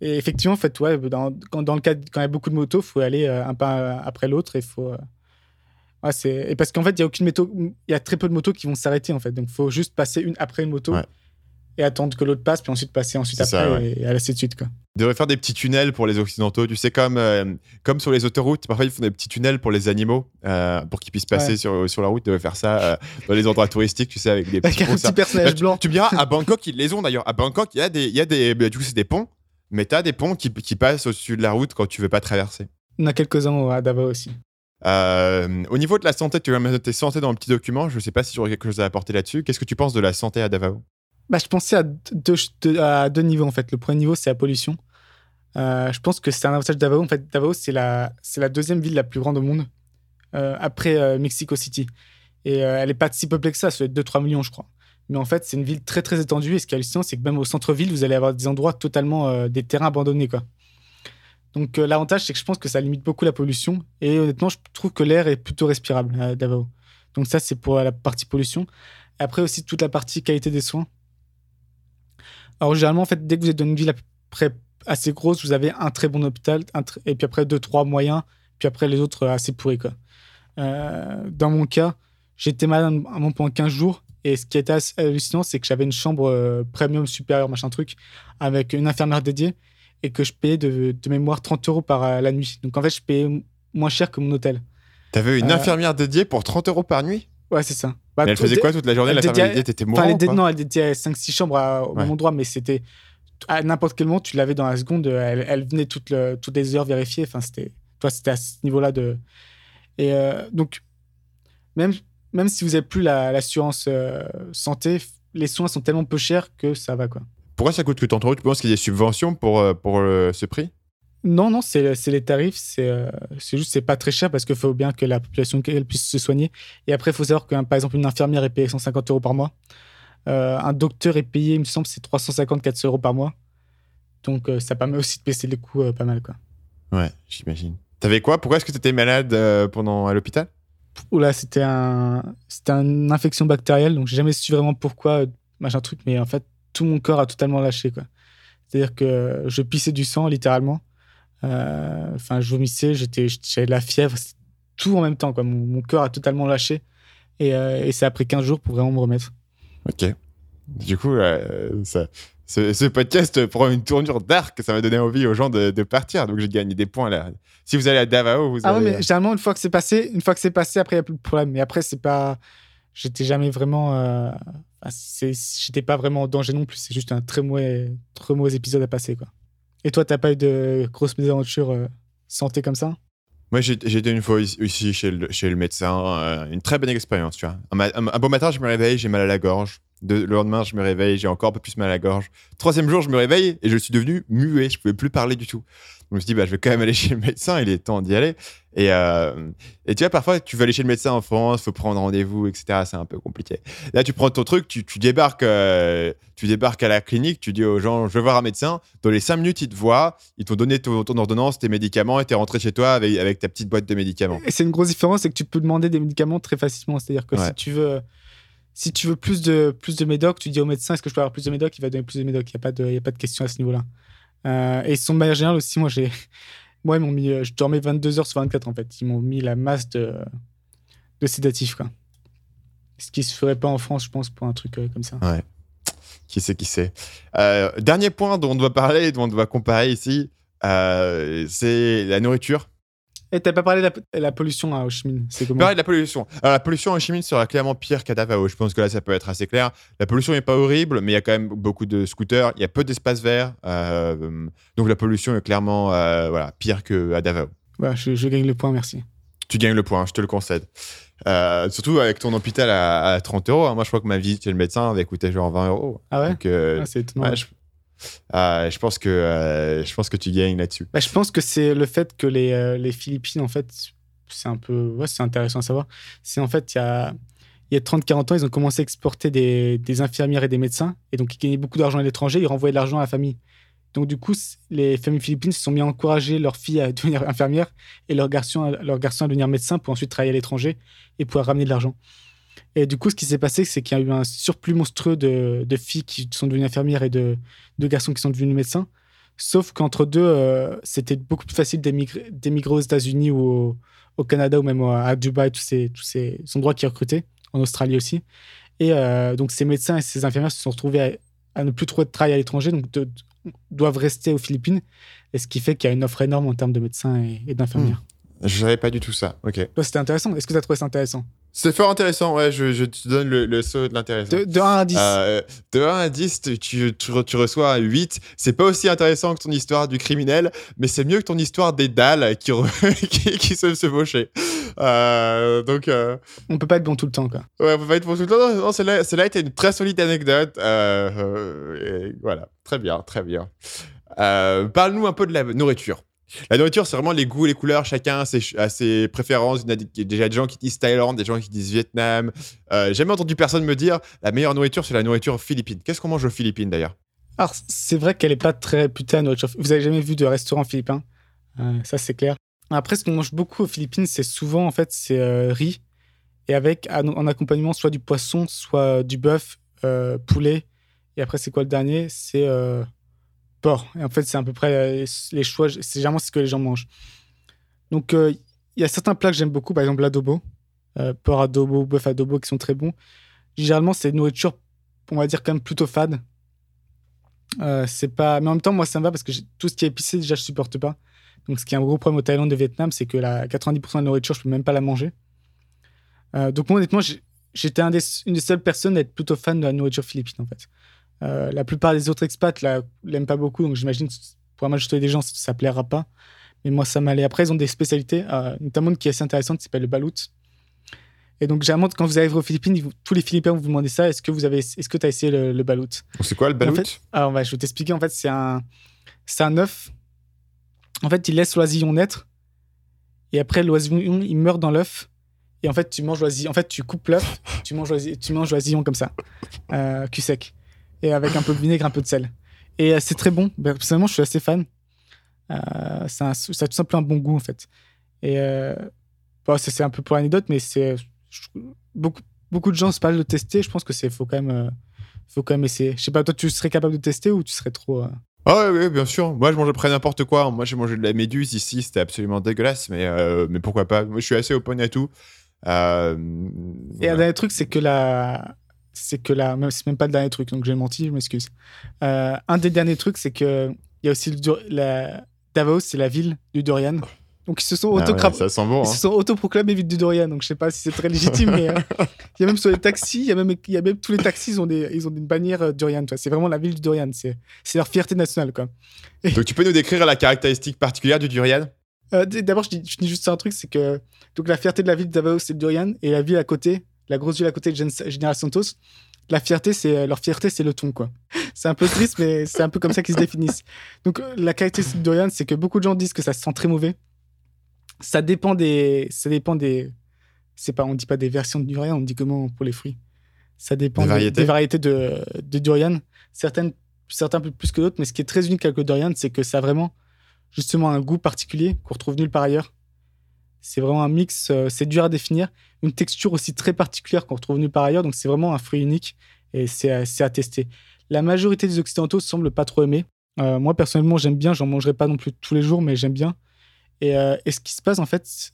Et effectivement, en fait, ouais, dans, quand, dans le cas quand il y a beaucoup de motos, faut aller euh, un pas après l'autre et faut. euh, Ouais, c'est et parce qu'en fait, il y a aucune moto, il y a très peu de motos qui vont s'arrêter en fait. Donc, faut juste passer une après une moto et attendre que l'autre passe, puis ensuite passer ensuite après ça, et, et ainsi de suite quoi. Ils devraient faire des petits tunnels pour les occidentaux, tu sais comme euh, comme sur les autoroutes, parfois ils font des petits tunnels pour les animaux euh, pour qu'ils puissent passer Ouais. sur, sur la route, ils devraient faire ça euh, dans les endroits touristiques, tu sais avec des petits Avec un ponts, ça. petit personnage Bah, tu-. Tu me diras à Bangkok ils les ont d'ailleurs. À Bangkok, il y a des il y a des bah, du coup c'est des ponts, mais tu as des ponts qui, qui passent au-dessus de la route quand tu veux pas traverser. On a quelques-uns à Davao aussi. Au niveau de la santé, tu vas mettre tes santé dans le petit document. Je sais pas si j'aurais quelque chose à apporter là-dessus. Qu'est-ce que tu penses de la santé à Davao? Bah, je pensais à deux, niveaux en fait. Le premier niveau, c'est la pollution. Euh, je pense que c'est un avantage Davao. En fait, Davao, c'est la, la deuxième ville la plus grande au monde, euh, après euh, Mexico City. Et elle n'est pas si peuplée que ça, ça doit être 2-3 millions, je crois. Mais en fait, c'est une ville très très étendue. Et ce qui est hallucinant, c'est que même au centre-ville, vous allez avoir des endroits totalement des terrains abandonnés. Quoi. Donc l'avantage, c'est que je pense que ça limite beaucoup la pollution. Et honnêtement, je trouve que l'air est plutôt respirable à Davao. Donc ça, c'est pour la partie pollution. Après aussi, toute la partie qualité des soins. Alors généralement, en fait, dès que vous êtes dans une ville à peu près assez grosse, vous avez un très bon hôpital, un tr- et puis après deux, trois moyens, puis après les autres euh, assez pourris. Quoi. Euh, dans mon cas, j'étais malade un moment pendant 15 jours, et ce qui était assez hallucinant, c'est que j'avais une chambre euh, premium supérieure, machin truc, avec une infirmière dédiée, et que je payais de, de mémoire 30 euros par euh, la nuit. Donc en fait, je payais moins cher que mon hôtel. T'avais une infirmière dédiée pour 30 euros par nuit? Ouais, c'est ça. Bah, mais elle faisait quoi toute la journée La elle t'étais mourant elle Non, elle dédiait 5-6 chambres au même endroit, mais c'était à n'importe quel moment, tu l'avais dans la seconde. Elle, venait toutes, les heures vérifier. Enfin, c'était, toi, c'était à ce niveau-là de. Et euh, donc, même, même si vous n'avez plus l'assurance euh, santé, les soins sont tellement peu chers que ça va, quoi. Pourquoi ça coûte que tant trop Tu penses qu'il y a des subventions pour, euh, pour ce prix non, non, c'est les tarifs. C'est juste, c'est pas très cher parce qu'il faut bien que la population puisse se soigner. Et après, il faut savoir que, par exemple, une infirmière est payée 150 euros par mois. Euh, un docteur est payé, il me semble, c'est 354 euros par mois. Donc, euh, ça permet aussi de baisser les coûts euh, pas mal. Quoi. Ouais, j'imagine. T'avais quoi? Pourquoi est-ce que tu étais malade pendant à l'hôpital? Oula, c'était un, c'était une infection bactérielle, donc j'ai jamais su vraiment pourquoi, machin truc, mais en fait, tout mon corps a totalement lâché, quoi. C'est-à-dire que je pissais du sang, littéralement. Enfin, je vomissais, j'étais, j'avais de la fièvre, tout en même temps, quoi. Mon, mon cœur a totalement lâché. Et, et ça a pris 15 jours pour vraiment me remettre. Ok. Du coup, euh, ça, ce, podcast prend une tournure dark. Ça m'a donné envie aux gens de, partir. Donc, j'ai gagné des points là. Si vous allez à Davao, vous Ah oui, mais généralement, une fois que c'est passé, une fois que c'est passé, après, il n'y a plus de problème. Mais après, c'est pas. J'étais jamais vraiment. Euh... J'étais pas vraiment en danger non plus. C'est juste un très mauvais, très mauvais épisode à passer. Quoi. Et toi, t'as pas eu de grosses mésaventures euh, santé comme ça? Moi, j'ai été une fois ici chez le, médecin, euh, une très bonne expérience, tu vois. Un, bon matin, je me réveille, j'ai mal à la gorge. le lendemain, je me réveille, j'ai encore un peu plus mal à la gorge. Troisième jour, je me réveille et je suis devenu muet, je pouvais plus parler du tout je me suis dit, bah, je vais quand même aller chez le médecin, il est temps d'y aller. Et, euh, et tu vois, parfois, tu vas aller chez le médecin en France, il faut prendre rendez-vous, etc. C'est un peu compliqué. Là, tu prends ton truc, tu, tu débarques, euh, tu débarques à la clinique, tu dis aux gens, je veux voir un médecin. Dans les cinq minutes, ils te voient, ils t'ont donné ton, ordonnance, tes médicaments, et tu es rentré chez toi avec, avec ta petite boîte de médicaments. Et c'est une grosse différence, c'est que tu peux demander des médicaments très facilement. C'est-à-dire que si tu veux si tu veux plus de, plus de médoc, tu dis au médecin est-ce que je peux avoir plus de médoc Il va donner plus de médoc. Il n'y a, pas de, a pas de question à ce niveau-là. Euh, et son manière générale aussi, moi, j'ai. Moi, ils m'ont mis. Euh, je dormais 22 heures sur 24, en fait. Ils m'ont mis la masse de, de sédatifs. Ce qui se ferait pas en France, je pense, pour un truc euh, comme ça. Ouais. Qui sait, qui sait. dernier point dont on doit parler, dont on doit comparer ici, c'est la nourriture. Et t'as pas parlé de la, pollution à Ho Chi Minh C'est comment de la pollution. Alors, la pollution à Ho Chi Minh sera clairement pire qu'à Davao. Je pense que là, ça peut être assez clair. La pollution n'est pas horrible, mais il y a quand même beaucoup de scooters. Il y a peu d'espace vert. Euh, donc, la pollution est clairement euh, voilà, pire qu'à Davao. Je, gagne le point, merci. Tu gagnes le point, je te le concède. Euh, surtout avec ton hôpital à, 30 euros. Hein. Moi, je crois que ma visite chez le médecin avait coûté genre 20 euros. Ah ouais? Ah, C'est étonnant. Euh, je, pense que, euh, je pense que tu gagnes là-dessus. Bah, je pense que c'est le fait que les, euh, les Philippines, en fait, c'est un peu. C'est intéressant à savoir. C'est en fait, il y a, y a 30-40 ans, ils ont commencé à exporter des, des, infirmières et des médecins. Et donc, ils gagnaient beaucoup d'argent à l'étranger, ils renvoyaient de l'argent à la famille. Donc, du coup, les familles philippines se sont mis à encourager leurs filles à devenir infirmières et leurs garçons, leurs garçons à devenir médecins pour ensuite travailler à l'étranger et pouvoir ramener de l'argent. Et du coup, ce qui s'est passé, c'est qu'il y a eu un surplus monstrueux de, de, filles qui sont devenues infirmières et de, de garçons qui sont devenus médecins. Sauf qu'entre deux, euh, c'était beaucoup plus facile d'émigrer aux États-Unis ou au, au, Canada ou même à Dubaï, tous ces, tous ces endroits qui recrutaient, en Australie aussi. Et euh, donc, ces médecins et ces infirmières se sont retrouvés à, ne plus trouver de travail à l'étranger, donc doivent rester aux Philippines. Et ce qui fait qu'il y a une offre énorme en termes de médecins et, d'infirmières. Je ne savais pas du tout ça. Ok. C'était intéressant. Est-ce que tu as trouvé ça intéressant? C'est fort intéressant, ouais, je, je, te donne le, le saut de l'intéressant. De, 1 à 10. Euh, de 1 à 10, tu, tu, tu reçois un 8. C'est pas aussi intéressant que ton histoire du criminel, mais c'est mieux que ton histoire des dalles qui, qui, qui se faucher. Euh, donc. Euh... On peut pas être bon tout le temps, quoi. Ouais, on peut pas être bon tout le temps. Non, celle-là, celle était une très solide anecdote. Euh, euh voilà, très bien, très bien. Parle-nous un peu de la nourriture. La nourriture, c'est vraiment les goûts, les couleurs. Chacun a ses, préférences. Il y a déjà des gens qui disent Thaïlande, des gens qui disent Vietnam. Euh, j'ai jamais entendu personne me dire la meilleure nourriture, c'est la nourriture philippine. Qu'est-ce qu'on mange aux Philippines d'ailleurs? Alors, c'est vrai qu'elle n'est pas très réputée à nourriture. Vous avez jamais vu de restaurant philippin? Euh, Ça, c'est clair. Après, ce qu'on mange beaucoup aux Philippines, c'est souvent, en fait, c'est euh, riz. Et avec, en accompagnement, soit du poisson, soit du bœuf, poulet. Et après, c'est quoi le dernier? C'est porc. Et en fait, c'est à peu près euh, les choix, c'est généralement ce que les gens mangent. Donc, euh, il y a certains plats que j'aime beaucoup, par exemple l'adobo, euh, porc adobo, bœuf adobo, qui sont très bons. Généralement, c'est une nourriture, on va dire, quand même plutôt fade. c'est pas... Mais en même temps, moi, ça me va parce que tout ce qui est épicé, déjà, je supporte pas. Donc, ce qui est un gros problème au Thaïlande et au Vietnam, c'est que la 90% de la nourriture, je peux même pas la manger. donc, moi, honnêtement, j'étais un une des seules personnes à être plutôt fan de la nourriture philippine, en fait. Euh, la plupart des autres expats l'aiment pas beaucoup, donc j'imagine que pour la majorité des gens, ça, plaira pas. Mais moi, ça m'allait. Après, ils ont des spécialités, euh, notamment une qui est assez intéressante, qui s'appelle le balut. Et donc, généralement, quand vous arrivez aux Philippines, tous les Philippins vont vous demander ça. Est-ce que vous avez, est-ce que tu as essayé le, le balut C'est quoi le balut en fait, alors, Je vais t'expliquer. En fait, c'est un, c'est un œuf. En fait, il laisse l'oisillon naître. Et après, l'oisillon, il meurt dans l'œuf. Et en fait, tu manges l'oisillon. En fait, tu coupes l'œuf, tu manges l'oisillon, tu manges l'oisillon comme ça, euh, cul sec. Et avec un peu de vinaigre, un peu de sel. Et euh, c'est très bon. Ben, personnellement, je suis assez fan. Euh, ça, a, ça, a, tout simplement un bon goût, en fait. Et euh, bon, c'est un peu pour l'anecdote, mais c'est beaucoup, beaucoup de gens se parlent de tester. Je pense que c'est faut quand même, euh, faut quand même essayer. Je sais pas, toi, tu serais capable de tester ou tu serais trop. Ah oui, bien sûr. Moi, je mangeais près n'importe quoi. Moi, j'ai mangé de la méduse ici, c'était absolument dégueulasse, mais, mais pourquoi pas? Moi, je suis assez open à tout. Et un dernier truc, c'est que la. C'est que la. C'est même pas le dernier truc, donc j'ai menti, je m'excuse. Euh, un des derniers trucs, c'est que. Il y a aussi le, la, Davos, c'est la ville du Dorian. Donc ils se sont ah ouais, ça bon, ils hein. se sont autoproclamés ville du Dorian. Donc je sais pas si c'est très légitime, mais euh, il y a même sur les taxis, il y a même, y a même tous les taxis, ils ont des, ils ont une bannière Dorian. C'est vraiment la ville du Dorian. C'est, leur fierté nationale, quoi. Et... Donc tu peux nous décrire la caractéristique particulière du Durian euh, D'abord, je dis, je dis, juste un truc, c'est que donc la fierté de la ville de Davos, c'est le Durian, et la ville à côté, la grosse ville à côté de General Santos, la fierté, c'est leur fierté, c'est le thon, quoi. C'est un peu triste, mais c'est un peu comme ça qu'ils se définissent. Donc, la caractéristique de Dorian, c'est que beaucoup de gens disent que ça se sent très mauvais. Ça dépend des. Ça dépend des. C'est pas, on dit pas des versions de Durian, on dit comment pour les fruits. Ça dépend des variétés, des, des variétés de, de, Durian. Certaines, certains plus que d'autres, mais ce qui est très unique avec le Durian, c'est que ça a vraiment justement un goût particulier qu'on retrouve nulle part ailleurs. C'est vraiment un mix, euh, c'est dur à définir. Une texture aussi très particulière qu'on retrouve nulle part ailleurs. Donc, c'est vraiment un fruit unique et c'est à tester. La majorité des Occidentaux semblent pas trop aimer. Euh, moi, personnellement, j'aime bien. J'en mangerai pas non plus tous les jours, mais j'aime bien. Et, euh, ce qui se passe, en fait,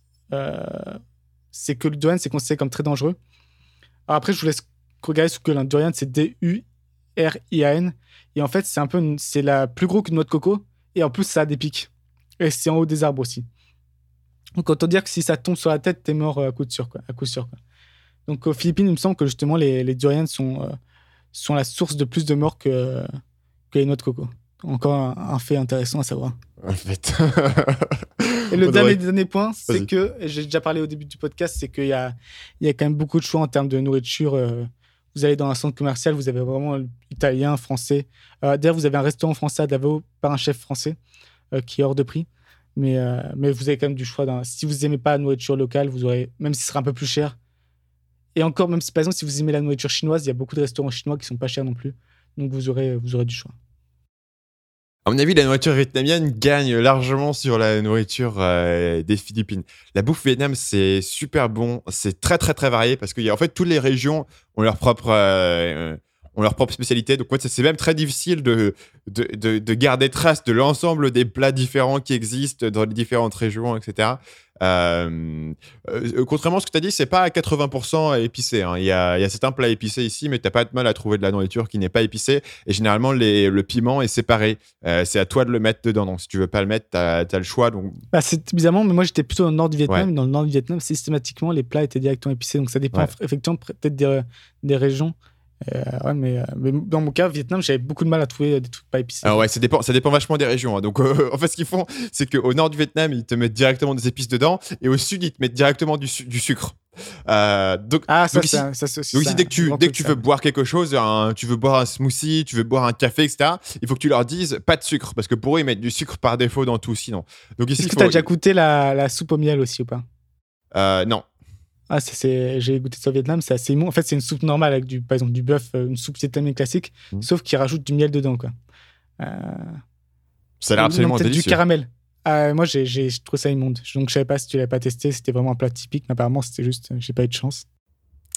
c'est que le durian, c'est considéré comme très dangereux. Après, je vous laisse regarder ce que le durian, c'est D-U-R-I-A-N. Et en fait, c'est un peu, c'est la plus gros qu'une noix de coco. Et en plus, ça a des pics. Et c'est en haut des arbres aussi. Donc, autant dire que si ça tombe sur la tête, t'es mort à coup sûr. Quoi, à coup sûr quoi. Donc, aux Philippines, il me semble que justement, les, les durians sont, euh, sont la source de plus de morts que, que les noix de coco. Encore un, un fait intéressant à savoir. En fait. et le dernier, dernier point, c'est que, j'ai déjà parlé au début du podcast, c'est qu'il y a, il y a quand même beaucoup de choix en termes de nourriture. Euh, vous allez dans un centre commercial, vous avez vraiment italien, français. Euh, D'ailleurs, vous avez un restaurant français à Davao par un chef français euh, qui est hors de prix. Mais, euh, mais vous avez quand même du choix. Si vous n'aimez pas la nourriture locale, vous aurez, même si ce sera un peu plus cher. Et encore, même si par exemple, si vous aimez la nourriture chinoise, il y a beaucoup de restaurants chinois qui sont pas chers non plus. Donc vous aurez, vous aurez du choix. À mon avis, la nourriture vietnamienne gagne largement sur la nourriture euh, des Philippines. La bouffe vietnam, c'est super bon, c'est très très très varié parce en fait toutes les régions ont leur propre euh, ont leur propre spécialité. Donc ouais, c'est même très difficile de, de, de, de garder trace de l'ensemble des plats différents qui existent dans les différentes régions, etc. Euh, euh, contrairement à ce que tu as dit, c'est pas à 80% épicé. Hein. Il, y a, il y a certains plats épicés ici, mais tu pas de mal à trouver de la nourriture qui n'est pas épicée. Et généralement, les, le piment est séparé. Euh, c'est à toi de le mettre dedans. Donc, si tu veux pas le mettre, tu as, le choix. Donc... Bah, c'est bizarrement, mais moi j'étais plutôt dans le nord du Vietnam. Ouais. Dans le nord du Vietnam, systématiquement, les plats étaient directement épicés. Donc, ça dépend ouais. effectivement peut-être des, des régions. Euh, ouais, mais, mais, dans mon cas, Vietnam, j'avais beaucoup de mal à trouver des trucs pas épicés. Ah ouais, ça dépend, ça dépend vachement des régions. Hein. Donc, euh, en fait, ce qu'ils font, c'est qu'au nord du Vietnam, ils te mettent directement des épices dedans, et au sud, ils te mettent directement du, du sucre. Euh, donc, ah, ça, donc ici, ça, donc ici dès que tu, dès que tu veux boire quelque chose, un, tu veux boire un smoothie, tu veux boire un café, etc., il faut que tu leur dises pas de sucre, parce que pour eux, ils mettent du sucre par défaut dans tout sinon. Donc ici, Est-ce que tu as déjà goûté la, la, soupe au miel aussi ou pas? Euh, Non. Ah, c'est, j'ai goûté ça au Vietnam, c'est assez immonde. En fait, c'est une soupe normale avec du, par exemple, du bœuf, une soupe vietnamienne classique, mmh. sauf qu'ils rajoutent du miel dedans, quoi. Euh... Ça a l'air absolument non, délicieux. du caramel. Euh, moi, j'ai, j'ai trouvé ça immonde. Donc, je savais pas si tu l'avais pas testé. C'était vraiment un plat typique, mais apparemment, c'était juste, j'ai pas eu de chance.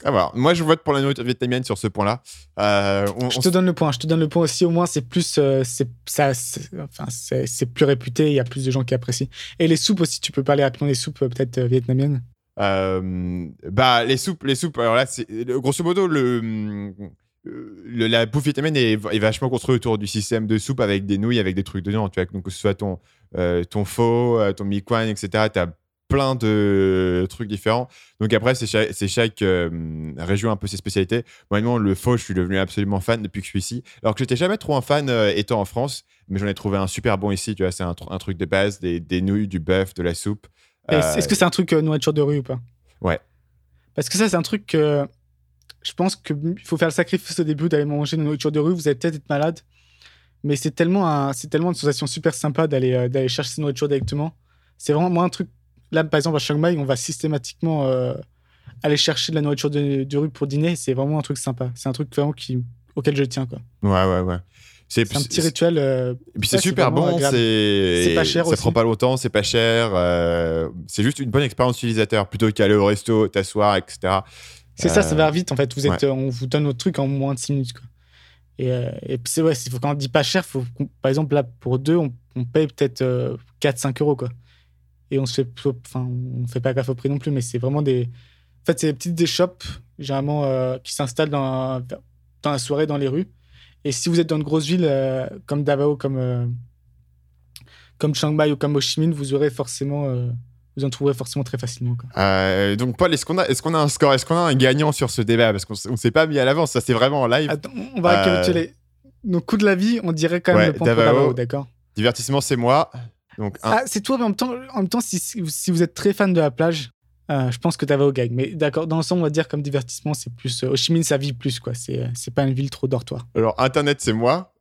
Ah voilà. Moi, je vote pour la nourriture vietnamienne sur ce point-là. Euh, on, je te on... donne le point. Je te donne le point aussi. Au moins, c'est plus, euh, c'est ça, c'est, enfin, c'est, c'est plus réputé. Il y a plus de gens qui apprécient. Et les soupes aussi. Tu peux parler rapidement des soupes peut-être euh, vietnamiennes. Euh, bah les soupes les soupes alors là grosso modo le, le, la bouffe vietnamienne est, vachement construite autour du système de soupe avec des nouilles avec des trucs dedans tu vois donc que ce soit ton euh, ton pho ton mi quan etc t'as plein de trucs différents. Donc après, c'est chaque, euh, région un peu ses spécialités. Moi, le faux, je suis devenu absolument fan depuis que je suis ici. Alors que j'étais jamais trop un fan euh, étant en France, mais j'en ai trouvé un super bon ici. Tu vois, c'est un, tr- un truc de base, des nouilles, du bœuf, de la soupe. Euh, Est-ce que c'est un truc euh, nourriture de rue ou pas? Ouais. Parce que ça, c'est un truc que je pense qu'il faut faire le sacrifice au début d'aller manger une nourriture de rue. Vous allez peut-être être malade, mais c'est tellement, un- c'est tellement une sensation super sympa d'aller euh, d'aller chercher cette nourriture directement. C'est vraiment moi un truc. Là, par exemple, à Chiang Mai, on va systématiquement euh, aller chercher de la nourriture de, de rue pour dîner. C'est vraiment un truc sympa. C'est un truc vraiment qui, auquel je tiens. quoi. Ouais, ouais, ouais. C'est, un petit rituel. euh, Et puis c'est super bon, c'est pas cher ça aussi. prend pas longtemps, c'est pas cher, euh, c'est juste une bonne expérience utilisateur plutôt qu'aller au resto, t'asseoir, etc. C'est ça, ça Euh, va vite en fait. Vous êtes, euh, on vous donne votre truc en moins de 6 minutes. Quoi. Et, euh, et puis c'est ouais, faut- quand on dit pas cher, faut, par exemple là pour deux, on, on paye peut-être 4-5 euros quoi. Et on se fait, enfin, on fait pas gaffe au prix non plus, mais c'est vraiment des, en fait, c'est des petites des shops généralement euh, qui s'installent dans, dans la soirée dans les rues. Et si vous êtes dans une grosse ville euh, comme Davao, comme euh, comme Chiang Mai ou comme Ho Chi Minh, vous aurez forcément, euh, vous en trouverez forcément très facilement. Quoi. Donc Paul, est-ce qu'on a, est-ce qu'on a un score, est-ce qu'on a un gagnant sur ce débat? Parce qu'on on s'est pas mis à l'avance, ça c'est vraiment en live. Attends, on va récapituler. Nos coups de la vie, on dirait quand même Ouais, le point pour Davao. D'accord Divertissement c'est moi, donc un. Ah, c'est toi, mais en même temps, en même temps si, si vous- êtes très fan de la plage, je pense que Davao gagne. Mais d'accord, dans l'ensemble, on va dire comme divertissement, c'est plus. euh, Ho Chi Minh, ça vit plus, quoi. C'est, euh, c'est pas une ville trop dortoir. Alors internet c'est moi,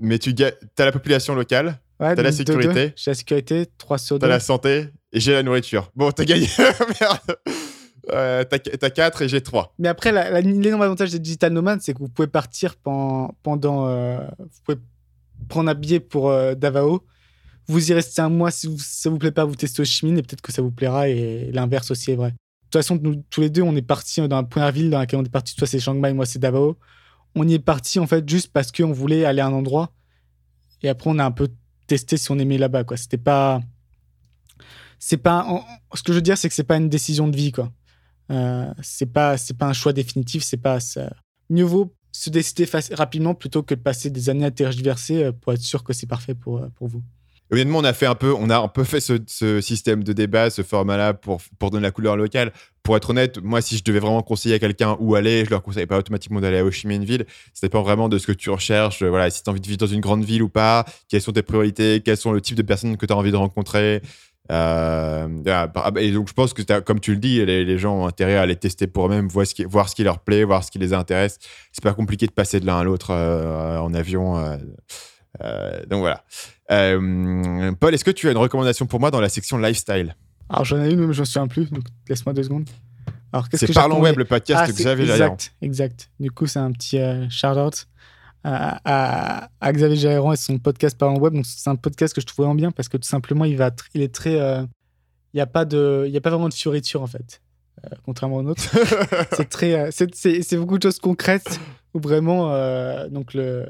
mais tu as la population locale, Ouais, T'as la sécurité. J'ai la sécurité, 3 sur 2. t'as la santé et j'ai la nourriture. Bon, t'as gagné, merde. Euh, t'as, t'as 4 et j'ai 3. Mais après, l'énorme avantage des digital nomades, c'est que vous pouvez partir pen- pendant. euh, vous pouvez prendre un billet pour euh, Davao. Vous y restez un mois. Si ça vous plaît pas, vous testez Ho Chi Minh et peut-être que ça vous plaira. Et l'inverse aussi est vrai. De toute façon, nous, tous les deux, on est partis dans la première ville dans laquelle on est parti. Toi, c'est Chiang Mai, moi, c'est Davao. On y est parti en fait juste parce qu'on voulait aller à un endroit. Et après, on a un peu testé si on aimait là-bas. C'était pas. C'est pas. Ce que je veux dire, c'est que c'est pas une décision de vie, quoi. Euh, c'est pas c'est pas un choix définitif c'est pas ça. mieux vaut se décider rapidement plutôt que de passer des années à tergiverser euh, pour être sûr que c'est parfait pour, euh, pour vous Honnêtement, on a fait un peu, on a un peu fait ce, système de débat, ce format-là pour, pour donner la couleur locale. Pour être honnête, moi, si je devais vraiment conseiller à quelqu'un où aller, je leur conseille pas automatiquement d'aller à Ho Chi Minh Ville. Ça dépend vraiment de ce que tu recherches. Euh, Voilà, si tu as envie de vivre dans une grande ville ou pas, quelles sont tes priorités, quels sont le type de personnes que tu as envie de rencontrer. Euh, par- et donc, je pense que comme tu le dis, les, gens ont intérêt à aller tester pour eux-mêmes, voir ce, qui, leur plaît, voir ce qui les intéresse. C'est pas compliqué de passer de l'un à l'autre euh, en avion. donc voilà. Euh, Paul, est-ce que tu as une recommandation pour moi dans la section lifestyle? Alors j'en ai une mais je me souviens plus donc laisse-moi deux secondes. Alors qu'est-ce C'est que Parlons Web, le podcast Ah, de Xavier Jaillant. exact exact. Du coup c'est un petit euh, shout out à, à- à Xavier Jaéran et son podcast Parlons Web. Donc c'est un podcast que je trouve vraiment bien parce que tout simplement il va il est très euh, il y a pas de il y a pas vraiment de fioriture en fait euh, contrairement aux nôtres c'est très c'est- c'est c'est beaucoup de choses concrètes où vraiment donc le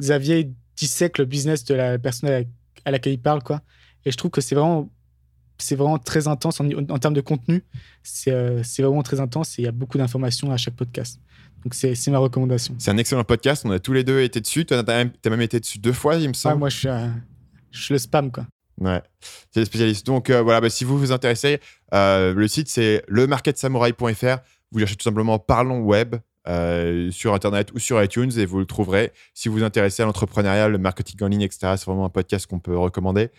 Xavier il dissèque le business de la personne à, la- à laquelle il parle quoi et je trouve que c'est vraiment c'est vraiment très intense en, en termes de contenu c'est euh, c'est vraiment très intense et il y a beaucoup d'informations à chaque podcast donc c'est c'est ma recommandation C'est un excellent podcast. On a tous les deux été dessus. Toi, t'as même, même été dessus deux fois, il me Ah, semble. moi je suis euh, je suis le spam quoi Ouais, c'est des spécialistes. Donc euh, voilà, bah, si vous vous intéressez, euh, le site c'est lemarketsamurai.fr. Vous cherchez tout simplement Parlons Web euh, sur Internet ou sur iTunes et vous le trouverez. Si vous vous intéressez à l'entrepreneuriat, le marketing en ligne, etc., c'est vraiment un podcast qu'on peut recommander.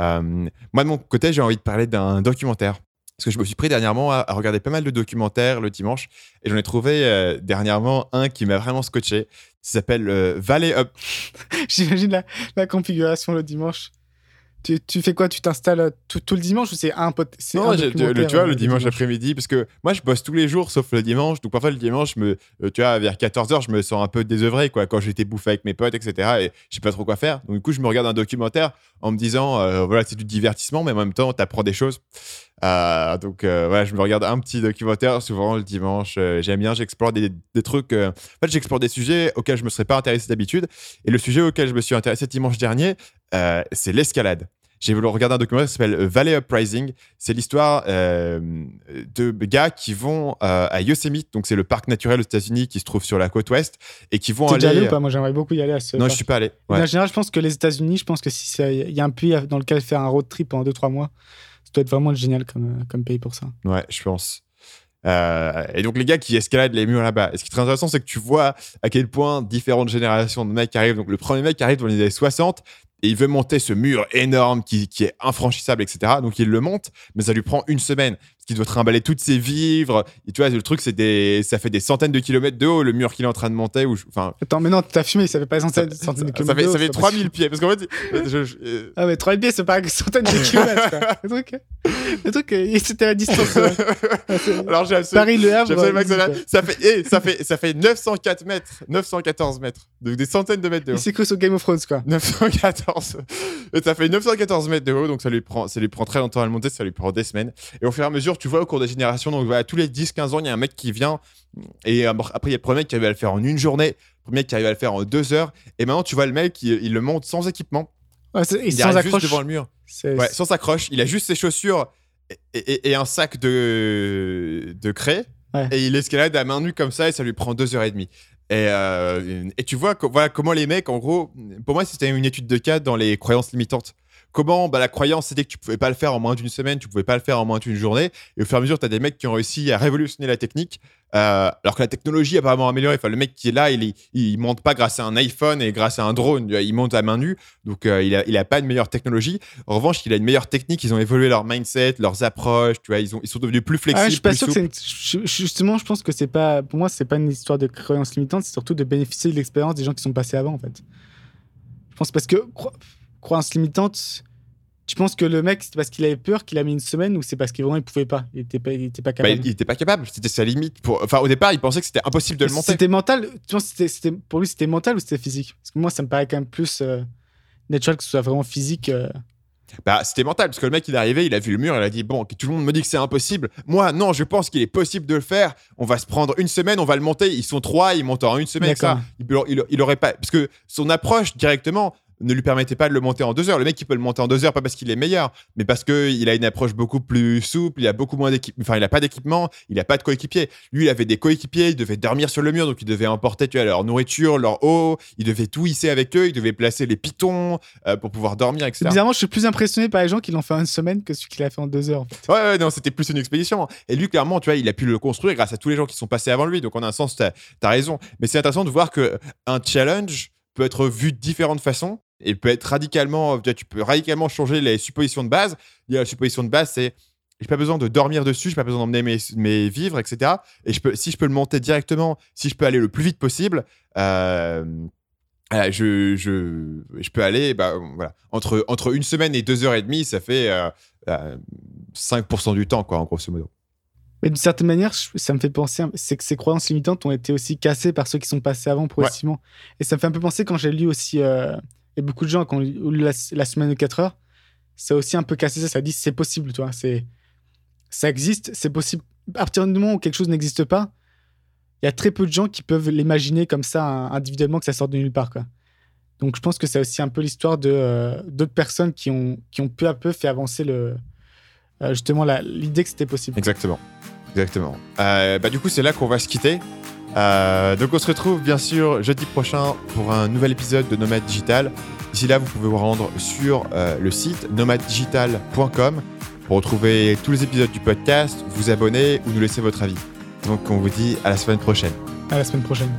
Euh, moi, de mon côté, j'ai envie de parler d'un documentaire. Parce que je me suis pris dernièrement à, regarder pas mal de documentaires le dimanche et j'en ai trouvé euh, dernièrement un qui m'a vraiment scotché. Ça s'appelle Valley Up. j'imagine la configuration le dimanche tu, tu fais quoi? Tu t'installes euh, tout, tout le dimanche ou c'est un pot c'est Non, un le, tu vois, euh, le dimanche après-midi, parce que moi, je bosse tous les jours, sauf le dimanche. Donc, parfois, le dimanche, je me, euh, tu vois, vers 14h, je me sens un peu désœuvré, quoi, quand j'étais bouffé avec mes potes, etc. Et je sais pas trop quoi faire. Donc, du coup, je me regarde un documentaire en me disant, euh, voilà, c'est du divertissement, mais en même temps, tu apprends des choses. Euh, donc, euh, voilà, je me regarde un petit documentaire, souvent le dimanche. euh, J'aime bien, j'explore des, des trucs. en fait, j'explore des sujets auxquels je me serais pas intéressé d'habitude. Et le sujet auquel je me suis intéressé dimanche dernier, c'est l'escalade. J'ai voulu regarder un documentaire qui s'appelle Valley Uprising. C'est l'histoire de gars qui vont à Yosemite, donc c'est le parc naturel aux États-Unis qui se trouve sur la côte ouest, et qui vont T'es déjà aller. allé ou pas? Moi, j'aimerais beaucoup y aller à ce. non, je parc. suis pas allé. Ouais. En général, je pense que les États-Unis, je pense que si il y a un pays dans lequel faire un road trip pendant 2-3 mois, Ça doit être vraiment génial comme, comme pays pour ça. Ouais, je pense. Euh, et donc les gars qui escaladent les murs là-bas. Et ce qui est très intéressant, c'est que tu vois à quel point différentes générations de mecs arrivent. Donc le premier mec arrive dans les années 60, et il veut monter ce mur énorme qui, qui, est infranchissable, etc. Donc il le monte, mais ça lui prend une semaine qui doit trimballer toutes ses vivres. Et tu vois, le truc, c'est des, ça fait des centaines de kilomètres de haut, le mur qu'il est en train de monter. Ou, enfin, Attends, mais non, t'as fumé, ça fait pas des centaines, centaines de kilomètres. Ça fait, de haut, ça fait c'est pas 3000 pieds. Parce qu'en fait, je- je- Ah, mais 3000 pieds, c'est pas des centaines de kilomètres. quoi. Le truc, le truc euh, c'était la distance. c'est- Alors j'ai absolument. Paris-Le Havre. absolument que ça, ça fait, eh, ça fait, ça fait 904 mètres, 914 mètres, donc des centaines de mètres de haut. Il s'est cru sur Game of Thrones, quoi. 914. Et ça fait 914 mètres de haut, donc ça lui prend, ça lui prend très longtemps à le monter, ça lui prend des semaines. Et au fur et à mesure, tu vois, au cours des générations, donc voilà, tous les 10-15 ans, il y a un mec qui vient. Et euh, après, il y a le premier mec qui arrive à le faire en une journée, le premier mec qui arrive à le faire en deux heures. Et maintenant, tu vois le mec, il, il le monte sans équipement. Ouais, Il sans arrive juste accroche. devant le mur. Ouais, sans accroche. Il a juste ses chaussures et, et- et un sac de, de craie. Ouais. Et il escalade à main nue comme ça et ça lui prend deux heures et demie. Et, euh, et tu vois voilà, comment les mecs, en gros, pour moi, c'était une étude de cas dans les croyances limitantes. Comment bah, la croyance, c'était que tu pouvais pas le faire en moins d'une semaine, tu pouvais pas le faire en moins d'une journée. Et au fur et à mesure, tu as des mecs qui ont réussi à révolutionner la technique, euh, alors que la technologie a pas vraiment amélioré. Enfin, le mec qui est là, il, est- il monte pas grâce à un iPhone et grâce à un drone, il monte à main nue. Donc, euh, il, a, il a pas une meilleure technologie. En revanche, il a une meilleure technique. Ils ont évolué leur mindset, leurs approches. Tu vois, ils, ont, ils sont devenus plus flexibles. Ah, je suis pas plus sûr que souples. c'est une- je- Justement, je pense que c'est pas. Pour moi, c'est pas une histoire de croyance limitante, c'est surtout de bénéficier de l'expérience des gens qui sont passés avant, en fait. Je pense parce que cro- croyance limitante. Tu penses que le mec, c'est parce qu'il avait peur qu'il a mis une semaine ou c'est parce qu'il vraiment il pouvait pas Il était pas, il était pas Bah, capable? il, il était pas capable. C'était sa limite. Pour... Enfin, au départ, il pensait que c'était impossible de le monter. C'était mental. Tu penses c'était- c'était pour lui c'était mental ou c'était physique? Parce que moi, ça me paraît quand même plus euh, naturel que ce soit vraiment physique. euh. Bah, c'était mental parce que le mec il est arrivé, il a vu le mur, il a dit bon, tout le monde me dit que c'est impossible. Moi, non, je pense qu'il est possible de le faire. On va se prendre une semaine, on va le monter. Ils sont trois, ils montent en une semaine. D'accord. Ça, il, il, il aurait pas parce que son approche directement ne lui permettait pas de le monter en deux heures. Le mec, il peut le monter en deux heures, pas parce qu'il est meilleur, mais parce que il a une approche beaucoup plus souple. Il a beaucoup moins d'équipement. Enfin, il a pas d'équipement. Il a pas de coéquipier. Lui, il avait des coéquipiers. Il devait dormir sur le mur, donc il devait emporter, tu vois, leur nourriture, leur eau. Il devait tout hisser avec eux. Il devait placer les pitons euh, pour pouvoir dormir, etc. Bizarrement, je suis plus impressionné par les gens qui l'ont fait en une semaine que celui qui l'a fait en deux heures. en fait. Ouais, ouais, non, c'était plus une expédition. Et lui, clairement, tu vois, il a pu le construire grâce à tous les gens qui sont passés avant lui. Donc, en un sens, t'as as raison. Mais c'est intéressant de voir que un challenge peut être vu de différentes façons et peut être radicalement, tu peux radicalement changer les suppositions de base. La supposition de base, c'est j'ai pas besoin de dormir dessus, j'ai pas besoin d'emmener mes, mes vivres, etc. Et je peux, si je peux le monter directement, si je peux aller le plus vite possible, euh, euh, je, je, je peux aller, bah, voilà, entre, entre une semaine et deux heures et demie, ça fait euh, euh, 5% du temps, quoi, en grosso modo. Mais d'une certaine manière, ça me fait penser, c'est que ces croyances limitantes ont été aussi cassées par ceux qui sont passés avant progressivement. Et ça me fait un peu penser quand j'ai lu aussi, euh, et beaucoup de gens qui ont la, la semaine de 4 heures, ça a aussi un peu cassé ça, ça dit c'est possible, tu vois, c'est, ça existe, c'est possible. À partir du moment où quelque chose n'existe pas, il y a très peu de gens qui peuvent l'imaginer comme ça hein, individuellement que ça sort de nulle part, quoi. Donc je pense que c'est aussi un peu l'histoire de euh, d'autres personnes qui ont, qui ont peu à peu fait avancer le, euh, justement l'idée que c'était possible. Exactement. Exactement. Euh, bah, du coup, c'est là qu'on va se quitter. Euh, donc, on se retrouve bien sûr jeudi prochain pour un nouvel épisode de Nomade Digital. D'ici là, vous pouvez vous rendre sur euh, le site nomaddigital.com pour retrouver tous les épisodes du podcast, vous abonner ou nous laisser votre avis. Donc, on vous dit à la semaine prochaine. À la semaine prochaine.